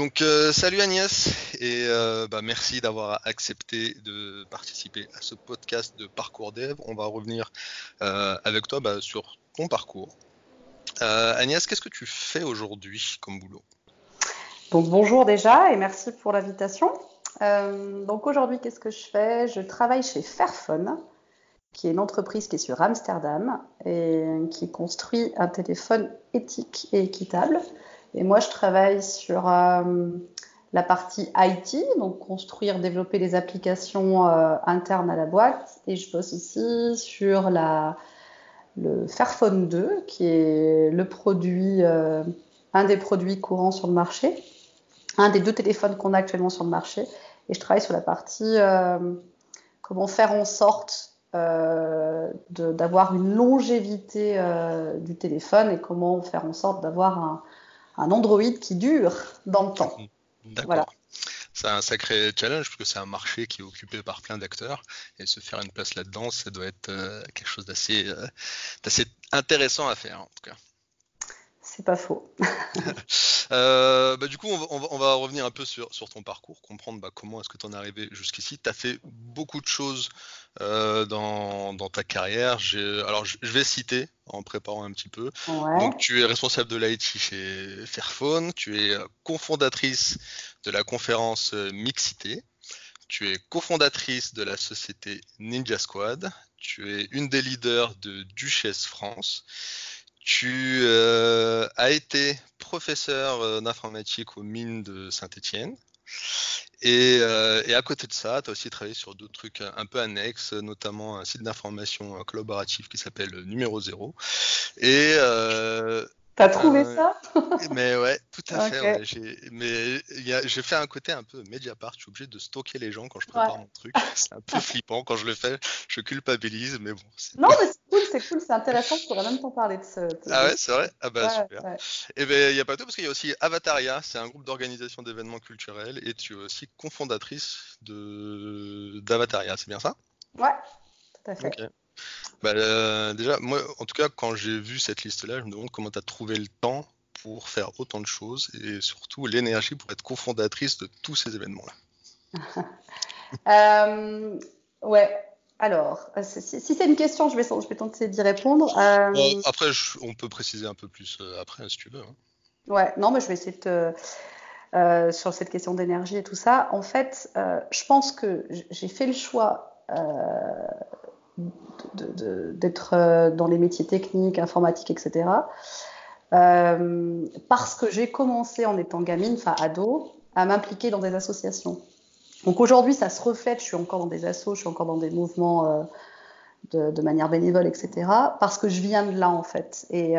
Donc euh, salut Agnès et euh, bah, merci d'avoir accepté de participer à ce podcast de Parcours Dev. On va revenir euh, avec toi bah, sur ton parcours. Agnès, qu'est-ce que tu fais aujourd'hui comme boulot? Donc bonjour déjà et merci pour l'invitation. donc aujourd'hui, qu'est-ce que je fais? Je travaille chez Fairphone, qui est une entreprise qui est sur Amsterdam et qui construit un téléphone éthique et équitable. Et moi, je travaille sur euh, la partie IT, donc construire, développer des applications euh, internes à la boîte. Et je bosse aussi sur la, le Fairphone 2, qui est le produit, euh, un des produits courants sur le marché, un des deux téléphones qu'on a actuellement sur le marché. Et je travaille sur la partie comment faire en sorte d'avoir une longévité du téléphone et comment faire en sorte d'avoir un, un Android qui dure dans le temps. D'accord. C'est un sacré challenge parce que c'est un marché qui est occupé par plein d'acteurs et se faire une place là-dedans, ça doit être euh, quelque chose euh, d'assez intéressant à faire en tout cas. C'est pas faux. Euh, bah, du coup, on va, revenir un peu sur, ton parcours, comprendre bah, comment est-ce que tu en es arrivé jusqu'ici. Tu as fait beaucoup de choses euh, dans, ta carrière. Alors, je vais citer en préparant un petit peu. Donc, tu es responsable de l'IT chez Fairphone, tu es euh, cofondatrice de la conférence Mixité, tu es cofondatrice de la société Ninja Squad, tu es une des leaders de Duchesse France. Tu euh, as été professeur euh, d'informatique aux mines de Saint-Étienne. Euh, et, à côté de ça, tu as aussi travaillé sur d'autres trucs un peu annexes, notamment un site d'information collaboratif qui s'appelle Numéro Zéro. Et T'as trouvé euh, ça Mais ouais, tout à fait. mais j'ai fait un côté un peu Mediapart. Je suis obligé de stocker les gens quand je prépare mon truc. C'est un peu flippant quand je le fais. Je culpabilise, mais bon. Non, mais c'est cool, c'est cool, c'est intéressant. Je pourrais même t'en parler de ce. Ah ouais, c'est vrai? Ah bah super. Et eh ben il y a pas tout parce qu'il y a aussi Avataria. C'est un groupe d'organisation d'événements culturels et tu es aussi cofondatrice de d'Avataria. C'est bien ça? Ouais, tout à fait. Bah, euh, déjà, moi, en tout cas, quand j'ai vu cette liste-là, je me demande comment tu as trouvé le temps pour faire autant de choses et surtout l'énergie pour être cofondatrice de tous ces événements-là. euh, ouais. Alors, si, c'est une question, je vais, je vais tenter d'y répondre. Euh, après, on peut préciser un peu plus après, si tu veux. Hein. Ouais, non, mais je vais essayer de te, sur cette question d'énergie et tout ça. En fait, je pense que j'ai fait le choix d'être euh, dans les métiers techniques, informatiques, etc. Euh, parce que j'ai commencé en étant gamine, enfin ado, à m'impliquer dans des associations. Donc aujourd'hui, ça se reflète, je suis encore dans des assos, je suis encore dans des mouvements euh, de, manière bénévole, etc. Parce que je viens de là, en fait. Et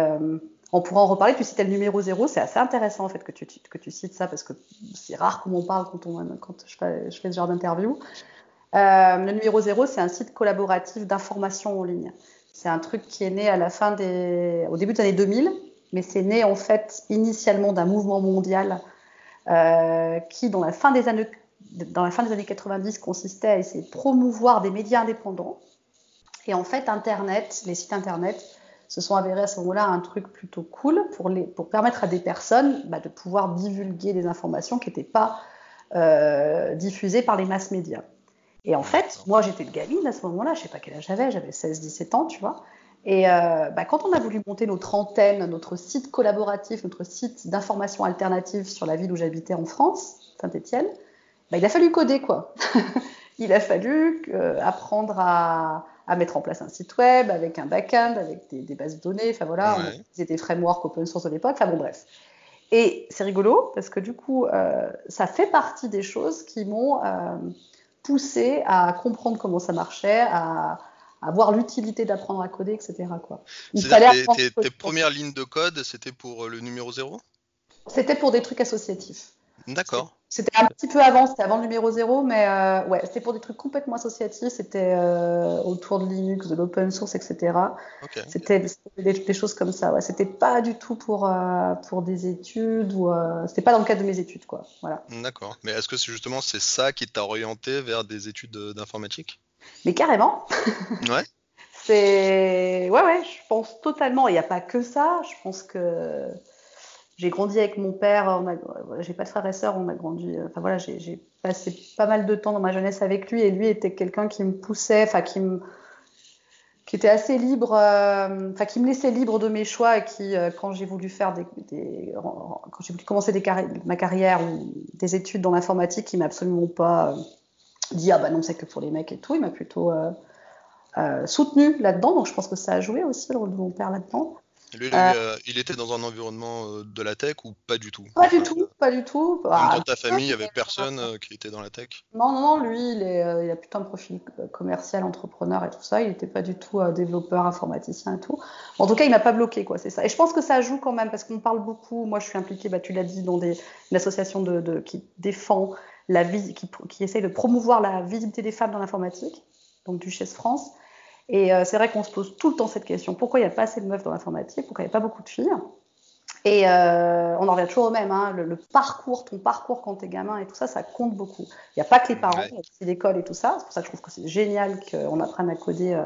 on pourra en reparler, tu citais le numéro zéro, c'est assez intéressant, en fait, que tu, que tu cites ça, parce que c'est rare qu'on en parle quand, on, quand je fais ce genre d'interview. Euh, le numéro zéro, c'est un site collaboratif d'information en ligne. C'est un truc qui est né à la fin des, au début des années 2000, mais c'est né en fait initialement d'un mouvement mondial euh, qui, dans la fin des années dans la fin des années 90, consistait à essayer de promouvoir des médias indépendants. Et en fait, Internet, les sites Internet, se sont avérés à ce moment-là un truc plutôt cool pour, les, pour permettre à des personnes bah, de pouvoir divulguer des informations qui n'étaient pas euh, diffusées par les masses médias. Et en fait, moi, j'étais de gamine à ce moment-là, je sais pas quel âge j'avais, j'avais 16-17 ans, tu vois. Et euh, bah, quand on a voulu monter notre antenne, notre site collaboratif, notre site d'information alternative sur la ville où j'habitais en France, Saint-Étienne, bah, il a fallu coder, quoi. il a fallu euh, apprendre à, à, mettre en place un site web avec un back-end, avec des, des, bases de données. Enfin voilà, ouais. on utilisait des frameworks open source de l'époque. Enfin bon, bref. Et c'est rigolo parce que du coup, euh, ça fait partie des choses qui m'ont euh, poussé à comprendre comment ça marchait, à, à voir l'utilité d'apprendre à coder, etc. Quoi. Il fallait tes, tes premières lignes de code, c'était pour euh, le numéro 0 C'était pour des trucs associatifs. D'accord. C'était un petit peu avant, c'était avant le numéro 0, mais euh, ouais, c'était pour des trucs complètement associatifs, c'était euh, autour de Linux, de l'open source, etc. Okay. C'était des, des, choses comme ça. Ouais. C'était pas du tout pour, euh, pour des études ou c'était pas dans le cadre de mes études, quoi. Voilà. D'accord. Mais est-ce que c'est justement c'est ça qui t'a orienté vers des études d'informatique? Mais carrément. ouais. C'est ouais, ouais, je pense totalement. Il n'y a pas que ça. Je pense que j'ai grandi avec mon père. J'ai pas de frères et sœurs, on a grandi. Enfin voilà, j'ai passé pas mal de temps dans ma jeunesse avec lui et lui était quelqu'un qui me poussait, enfin qui me était assez libre, euh, qui me laissait libre de mes choix et qui, euh, quand j'ai voulu faire des, quand j'ai voulu commencer ma carrière ou des études dans l'informatique, il m'a absolument pas euh, dit ah bah non c'est que pour les mecs et tout, il m'a plutôt soutenu là-dedans, donc je pense que ça a joué aussi le rôle de mon père là-dedans. Lui, euh, euh, il était dans un environnement euh, de la tech ou pas du tout? Pas du tout, pas du tout. Ah, dans ta famille, il n'y avait personne qui était dans la tech? Non, non, non, lui, il, est, il a plutôt un profil commercial, entrepreneur et tout ça. Il n'était pas du tout développeur, informaticien et tout. En tout cas, il m'a pas bloqué, quoi, c'est ça. Et je pense que ça joue quand même, parce qu'on parle beaucoup. Moi, je suis impliquée, bah, tu l'as dit, dans des, une association de, de, qui défend la vie, qui, qui essaye de promouvoir la visibilité des femmes dans l'informatique, donc Duchesse France. Et euh, c'est vrai qu'on se pose tout le temps cette question. Pourquoi il n'y a pas assez de meufs dans l'informatique? Pourquoi il n'y a pas beaucoup de filles? Et euh, on en revient toujours au même. Hein, le, parcours, ton parcours quand t'es gamin et tout ça, ça compte beaucoup. Il n'y a pas que les parents, il y a aussi l'école et tout ça. C'est pour ça que je trouve que c'est génial qu'on apprenne à coder euh,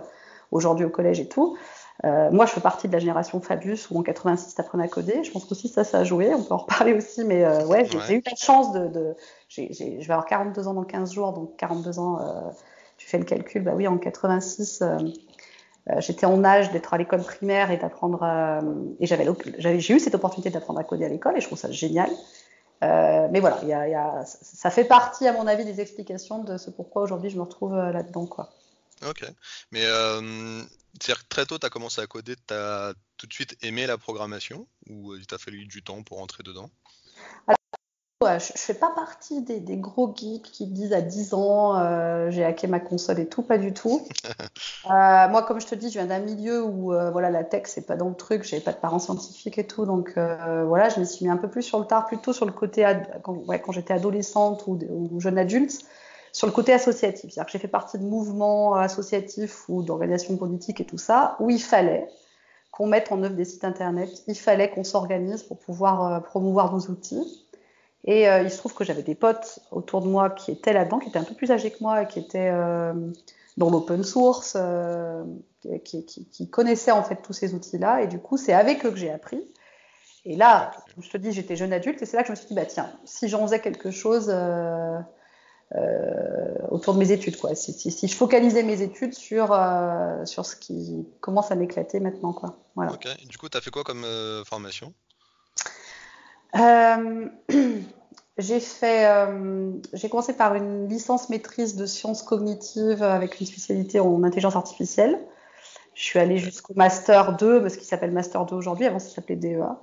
aujourd'hui au collège et tout. moi, je fais partie de la génération Fabius où en 86, t'apprenais à coder. Je pense aussi ça, ça a joué. On peut en reparler aussi, mais ouais, j'ai eu la chance de. de je vais avoir 42 ans dans 15 jours, donc 42 ans le calcul, bah oui, en 86, euh, euh, j'étais en âge d'être à l'école primaire et d'apprendre, euh, et j'avais, j'ai eu cette opportunité d'apprendre à coder à l'école et je trouve ça génial. mais voilà, ça fait partie, à mon avis, des explications de ce pourquoi aujourd'hui je me retrouve là-dedans. Quoi. Ok. Mais très tôt, tu as commencé à coder, tu as tout de suite aimé la programmation ou il t'a fallu du temps pour entrer dedans? Je, ne fais pas partie des, gros geeks qui disent à 10 ans euh, j'ai hacké ma console et tout, pas du tout. Euh, moi, comme je te dis, je viens d'un milieu où euh, voilà la tech c'est pas dans le truc, j'avais pas de parents scientifiques et tout, donc voilà, je me suis mis un peu plus sur le tard, plutôt sur le côté quand, quand j'étais adolescente ou, ou, jeune adulte, sur le côté associatif. C'est-à-dire que j'ai fait partie de mouvements associatifs ou d'organisations politiques et tout ça, où il fallait qu'on mette en œuvre des sites internet, il fallait qu'on s'organise pour pouvoir promouvoir nos outils. Et euh, il se trouve que j'avais des potes autour de moi qui étaient là-dedans, qui étaient un peu plus âgés que moi qui étaient euh, dans l'open source, euh, qui, connaissaient en fait tous ces outils-là. Et du coup, c'est avec eux que j'ai appris. Et là, je te dis, j'étais jeune adulte et c'est là que je me suis dit, bah tiens, si j'en faisais quelque chose autour de mes études, quoi. Si, je focalisais mes études sur, sur ce qui commence à m'éclater maintenant, quoi. Voilà. Ok. du coup, tu as fait quoi comme formation? Euh, j'ai fait, euh, j'ai commencé par une licence maîtrise de sciences cognitives avec une spécialité en intelligence artificielle. Je suis allée jusqu'au master 2, ce qui s'appelle master 2 aujourd'hui. Avant, ça s'appelait DEA.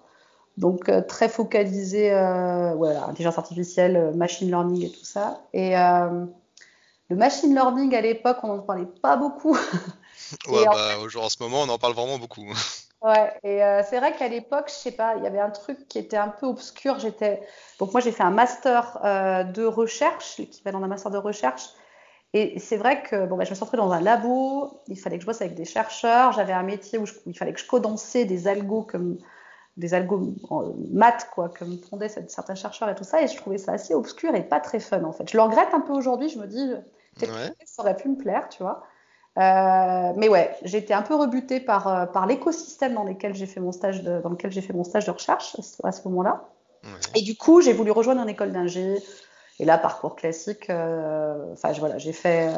Donc euh, très focalisé, voilà, intelligence artificielle, machine learning et tout ça. Et le machine learning à l'époque, on n'en parlait pas beaucoup. ouais, bah, en ce moment, on en parle vraiment beaucoup. Ouais, et euh, c'est vrai qu'à l'époque, je sais pas, il y avait un truc qui était un peu obscur. J'étais donc moi j'ai fait un master euh, de recherche, l'équivalent d'un master de recherche. Et c'est vrai que bon, bah, je me suis retrouvée dans un labo, il fallait que je bosse avec des chercheurs. J'avais un métier où, il fallait que je condensais des algos comme des algos maths quoi, comme fondaient certains chercheurs et tout ça. Et je trouvais ça assez obscur et pas très fun en fait. Je le regrette un peu aujourd'hui. Je me dis, peut-être que ça aurait pu me plaire, tu vois. Euh, mais ouais, été un peu rebutée par, euh, par l'écosystème dans, lequel j'ai fait mon stage de, dans lequel j'ai fait mon stage de recherche à ce, moment-là. Et du coup, j'ai voulu rejoindre une école d'ingé. Et là, parcours classique. Euh, enfin, voilà, j'ai fait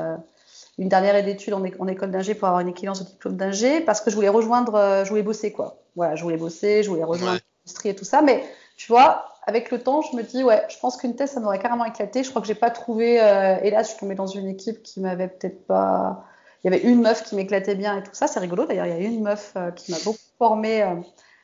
une dernière année d'études en, en, école d'ingé pour avoir une équivalence au diplôme d'ingé parce que je voulais rejoindre, je voulais bosser quoi. Voilà, je voulais bosser, je voulais rejoindre l'industrie et tout ça. Mais tu vois, avec le temps, je me dis ouais, je pense qu'une thèse ça m'aurait carrément éclaté. Je crois que j'ai pas trouvé. hélas, je suis tombée dans une équipe qui m'avait peut-être pas il y avait une meuf qui m'éclatait bien et tout ça. C'est rigolo d'ailleurs, il y a une meuf euh, qui m'a beaucoup formée euh,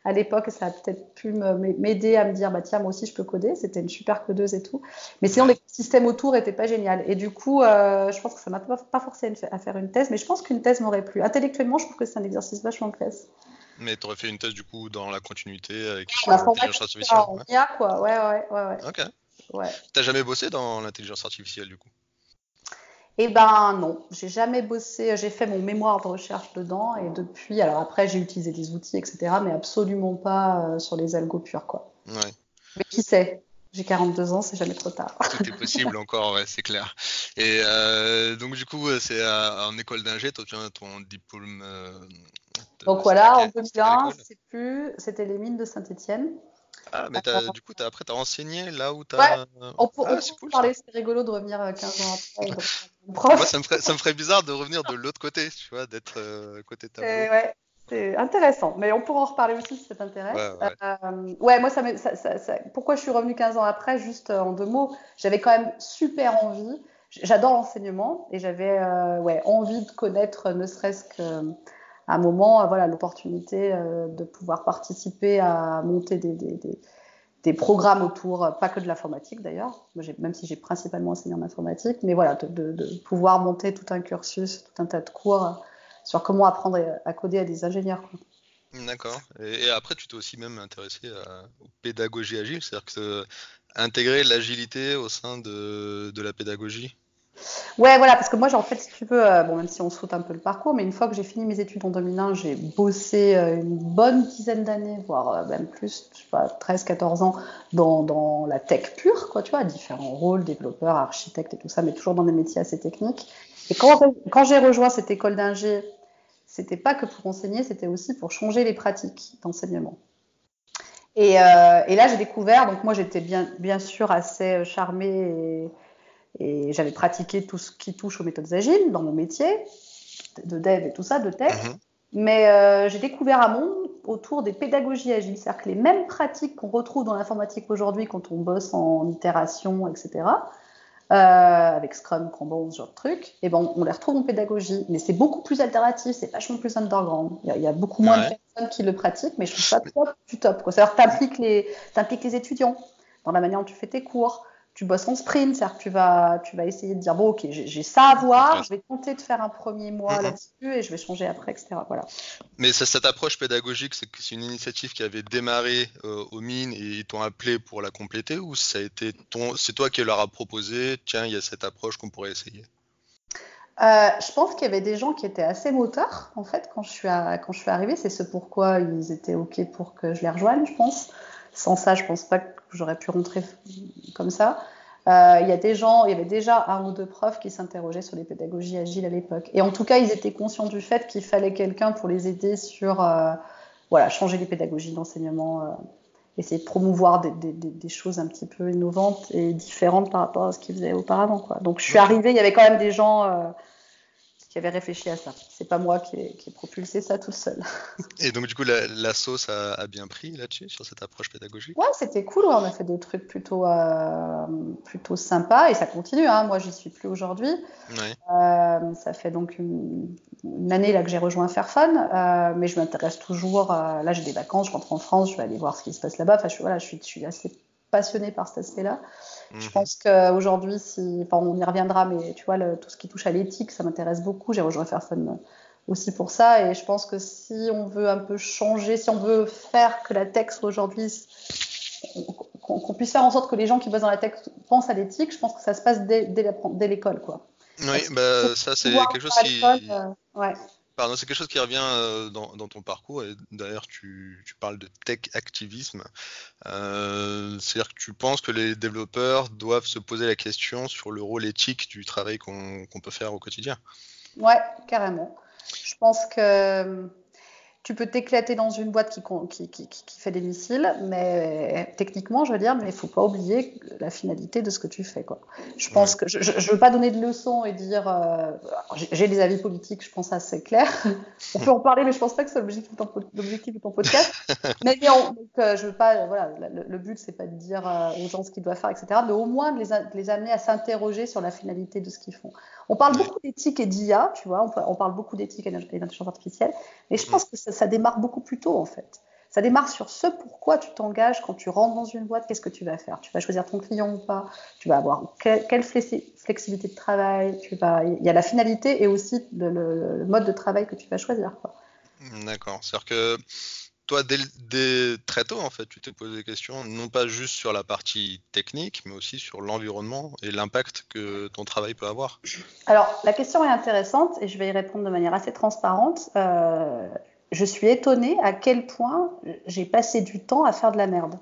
à l'époque et ça a peut-être pu m'aider à me dire bah tiens moi aussi je peux coder. C'était une super codeuse et tout. Mais sinon les systèmes autour étaient pas génial. Et du coup, euh, je pense que ça m'a pas, forcé à faire une thèse, mais je pense qu'une thèse m'aurait plu. Intellectuellement, je trouve que c'est un exercice vachement classe. Mais tu aurais fait une thèse du coup dans la continuité avec l'intelligence artificielle. En IA quoi, ouais ouais ouais ouais. Ok. Ouais. T'as jamais bossé dans l'intelligence artificielle du coup? Eh ben non, j'ai jamais bossé, j'ai fait mon mémoire de recherche dedans et depuis, alors après j'ai utilisé des outils, etc., mais absolument pas euh, sur les algos purs, quoi. Ouais. Mais qui sait? J'ai 42 ans, c'est jamais trop tard. Tout est possible encore, ouais, c'est clair. Et euh, donc du coup, c'est en école d'ingé, tu obtiens ton diplôme. Euh, donc voilà, en 2001, c'est plus, c'était les mines de Saint-Étienne. Ah, mais du coup, as, après, tu as enseigné là où tu as. on peut, ah, parler, c'est rigolo de revenir 15 ans après. Moi, ça me, ferait, ça me ferait bizarre de revenir de l'autre côté, tu vois, d'être côté tableau. Ouais, c'est intéressant, mais on pourra en reparler aussi si ça t'intéresse. Ouais, moi, ça, ça, ça, pourquoi je suis revenue 15 ans après, juste en deux mots, j'avais quand même super envie. J'adore l'enseignement et j'avais ouais, envie de connaître, ne serait-ce que un moment, voilà, l'opportunité de pouvoir participer à monter des, des, programmes autour, pas que de l'informatique d'ailleurs, même si j'ai principalement enseigné en informatique, mais voilà, de, de, pouvoir monter tout un cursus, tout un tas de cours sur comment apprendre à coder à des ingénieurs. D'accord. Et, après, tu t'es aussi même intéressé à, aux pédagogies agiles, c'est-à-dire que intégrer l'agilité au sein de, de, la pédagogie? Ouais, voilà, parce que moi, en fait, si tu veux, euh, bon, même si on saute un peu le parcours, mais une fois que j'ai fini mes études en 2001, j'ai bossé euh, une bonne dizaine d'années, voire euh, même plus, je sais pas, 13, 14 ans, dans, la tech pure, quoi, tu vois, différents rôles, développeurs, architectes et tout ça, mais toujours dans des métiers assez techniques. Et quand, j'ai rejoint cette école d'ingé, c'était pas que pour enseigner, c'était aussi pour changer les pratiques d'enseignement. Et, et, là, j'ai découvert, donc moi j'étais bien, bien sûr assez charmée et, et j'avais pratiqué tout ce qui touche aux méthodes agiles dans mon métier, de dev et tout ça, de tech. Mm-hmm. Mais euh, j'ai découvert un monde autour des pédagogies agiles, c'est-à-dire que les mêmes pratiques qu'on retrouve dans l'informatique aujourd'hui quand on bosse en itération, etc., euh, avec Scrum, Kanban, ce genre de trucs, et ben on, les retrouve en pédagogie. Mais c'est beaucoup plus alternatif, c'est vachement plus underground. Il y, a, il y a beaucoup moins de personnes qui le pratiquent, mais je trouve ça top du top. C'est-à-dire que tu les, impliques les étudiants dans la manière dont tu fais tes cours tu bosses en sprint, c'est-à-dire tu vas, tu vas essayer de dire bon ok j'ai ça à voir, je vais tenter de faire un premier mois là-dessus et je vais changer après, etc. Voilà. Mais cette approche pédagogique, c'est une initiative qui avait démarré euh, aux mines et ils t'ont appelé pour la compléter ou ça a été ton, c'est toi qui leur a proposé, tiens il y a cette approche qu'on pourrait essayer? Euh, je pense qu'il y avait des gens qui étaient assez motards en fait quand je suis à, quand je suis arrivée, c'est ce pourquoi ils étaient ok pour que je les rejoigne, je pense. Sans ça, je pense pas que j'aurais pu rentrer comme ça. Euh, il y a des gens, il y avait déjà un ou deux profs qui s'interrogeaient sur les pédagogies agiles à l'époque. Et en tout cas, ils étaient conscients du fait qu'il fallait quelqu'un pour les aider sur, euh, voilà, changer les pédagogies d'enseignement, euh, essayer de promouvoir des, des, des, choses un petit peu innovantes et différentes par rapport à ce qu'ils faisaient auparavant. Quoi. Donc, je suis arrivée, il y avait quand même des gens euh, qui avait réfléchi à ça. C'est pas moi qui ai, qui ai, propulsé ça tout seul. Et donc du coup la, la sauce a, a, bien pris là-dessus sur cette approche pédagogique? Ouais, c'était cool. Ouais. On a fait des trucs plutôt euh, plutôt sympas et ça continue. Hein. Moi, j'y suis plus aujourd'hui. Ouais. Euh, ça fait donc une, une, année là que j'ai rejoint Fairphone, euh, mais je m'intéresse toujours. Là, j'ai des vacances, je rentre en France, je vais aller voir ce qui se passe là-bas. Enfin, je, voilà, je suis, je suis assez passionnée par cet aspect-là. Je mhm. pense qu'aujourd'hui, si, enfin, on y reviendra, mais tu vois, le, tout ce qui touche à l'éthique, ça m'intéresse beaucoup. J'ai rejoint Fairphone aussi pour ça. Et je pense que si on veut un peu changer, si on veut faire que la tech soit aujourd'hui, qu'on puisse faire en sorte que les gens qui bossent dans la tech pensent à l'éthique, je pense que ça se passe dès, dès l'école, quoi. Oui, bah, ça c'est quelque chose qui. Euh, ouais c'est quelque chose qui revient euh, dans, ton parcours, d'ailleurs tu, parles de tech activisme. Euh, c'est-à-dire que tu penses que les développeurs doivent se poser la question sur le rôle éthique du travail qu'on peut faire au quotidien? Ouais, carrément. Je pense que tu peux t'éclater dans une boîte qui, qui, qui, fait des missiles, mais techniquement, je veux dire, mais il faut pas oublier la finalité de ce que tu fais. Quoi. Je pense que je ne veux pas donner de leçons et dire. Euh, j'ai des avis politiques, je pense assez clairs. On peut en parler, mais je pense pas que c'est l'objectif de, ton podcast. mais non, donc, euh, je veux pas. Voilà, le, le but c'est pas de dire euh, aux gens ce qu'ils doivent faire, etc. Mais au moins de les, de les amener à s'interroger sur la finalité de ce qu'ils font. On parle beaucoup d'éthique et d'IA, tu vois, on, parle beaucoup d'éthique et d'intelligence artificielle, mais je pense que ça, démarre beaucoup plus tôt en fait. Ça démarre sur ce pourquoi tu t'engages quand tu rentres dans une boîte, qu'est-ce que tu vas faire? Tu vas choisir ton client ou pas? Tu vas avoir quelle, flexibilité de travail? Tu vas... Il y a la finalité et aussi le, mode de travail que tu vas choisir. D'accord. C'est-à-dire que toi, dès, très tôt, en fait, tu t'es posé des questions, non pas juste sur la partie technique, mais aussi sur l'environnement et l'impact que ton travail peut avoir. Alors, la question est intéressante et je vais y répondre de manière assez transparente. Euh, je suis étonnée à quel point j'ai passé du temps à faire de la merde.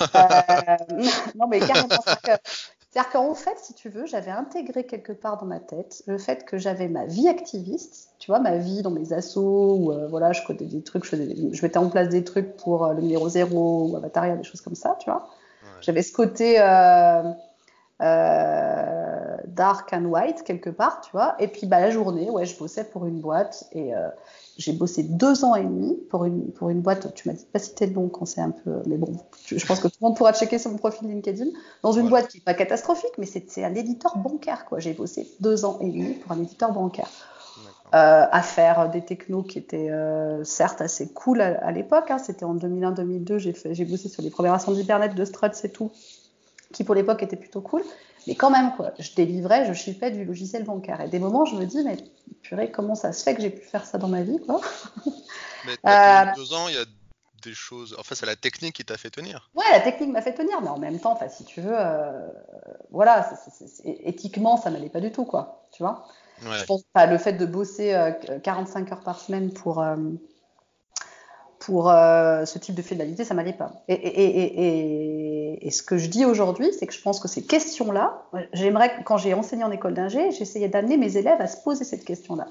euh, non, mais C'est-à-dire qu'en fait, si tu veux, j'avais intégré quelque part dans ma tête le fait que j'avais ma vie activiste, tu vois, ma vie dans mes assos, où euh, voilà, je codais des trucs, je, je, mettais en place des trucs pour euh, le numéro zéro ou Avataria, des choses comme ça, tu vois. J'avais ce côté euh, euh, dark and white quelque part, tu vois. Et puis bah, la journée, ouais, je bossais pour une boîte et j'ai bossé deux ans et demi pour une, pour une boîte. Tu m'as dit pas citer le nom quand c'est un peu. Mais bon, je pense que tout le monde pourra checker sur mon profil LinkedIn. Dans une boîte qui n'est pas catastrophique, mais c'est un éditeur bancaire, quoi. J'ai bossé deux ans et demi pour un éditeur bancaire. Euh, à faire des technos qui étaient euh, certes assez cool à, à l'époque. Hein. C'était en 2001-2002, j'ai bossé sur les premières versions d'Hypernet, de Struts et tout, qui pour l'époque étaient plutôt cool. Mais quand même, quoi, je délivrais, je chiffais du logiciel bancaire. Et des moments, je me dis, mais purée, comment ça se fait que j'ai pu faire ça dans ma vie, quoi? Mais as euh, deux ans, il y a des choses. Enfin, c'est la technique qui t'a fait tenir. Ouais, la technique m'a fait tenir, mais en même temps, si tu veux, voilà, éthiquement, ça n'allait pas du tout, quoi. Tu vois? Je pense pas le fait de bosser 45 euh, heures par semaine pour pour euh, ce type de finalité, ça m'allait pas. Et, et, et, et, ce que je dis aujourd'hui, c'est que je pense que ces questions-là, j'aimerais, quand j'ai enseigné en école d'ingé, j'essayais d'amener mes élèves à se poser cette question-là.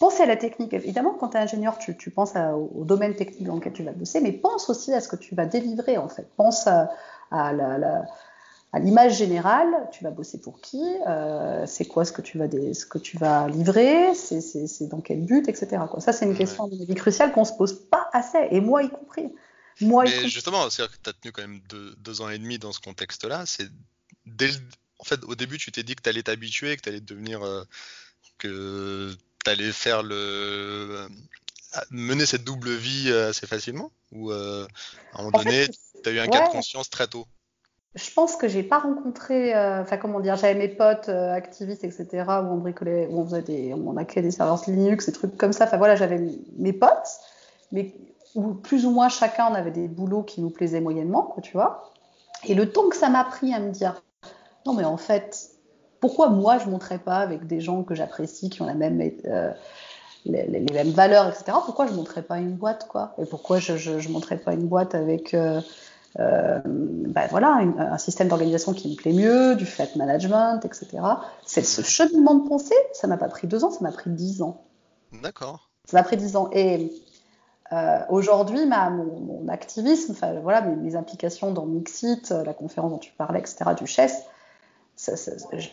Penser à la technique, évidemment, quand tu es ingénieur, tu, tu penses au domaine technique dans lequel tu vas bosser, mais pense aussi à ce que tu vas délivrer, en fait. Pense à, la à l'image générale, tu vas bosser pour qui, euh, c'est quoi ce que tu vas, ce que tu vas livrer, c'est dans quel but, etc. Quoi. Ça, c'est une question de vie cruciale qu'on se pose pas assez, et moi y compris. Moi Mais justement, c'est-à-dire que tu as tenu quand même deux, ans et demi dans ce contexte-là. C'est dès En fait, au début, tu t'es dit que tu allais t'habituer, que tu allais devenir. Euh, que tu allais faire le. Euh, mener cette double vie assez facilement Ou à un moment donné, tu as eu un cas de conscience très tôt? Je pense que j'ai pas rencontré, euh, enfin comment dire, j'avais mes potes euh, activistes, etc., où on bricolait, où on faisait des, on a créé des serveurs Linux, des trucs comme ça. Enfin voilà, j'avais mes potes, mais où plus ou moins chacun on avait des boulots qui nous plaisaient moyennement, quoi, tu vois. Et le temps que ça m'a pris à me dire, non mais en fait, pourquoi moi je monterais pas avec des gens que j'apprécie, qui ont euh, les, mêmes valeurs, etc. Pourquoi je monterais pas une boîte, quoi? Et pourquoi je, je, je pas une boîte avec euh, euh, ben voilà, un système d'organisation qui me plaît mieux, du flat management, etc. C'est ce cheminement de pensée, ça m'a pas pris deux ans, ça m'a pris dix ans. D'accord. Ça m'a pris dix ans. Et euh, aujourd'hui, mon, mon, activisme, voilà, mes, mes, implications dans Mixit, la conférence dont tu parlais, etc., du chess,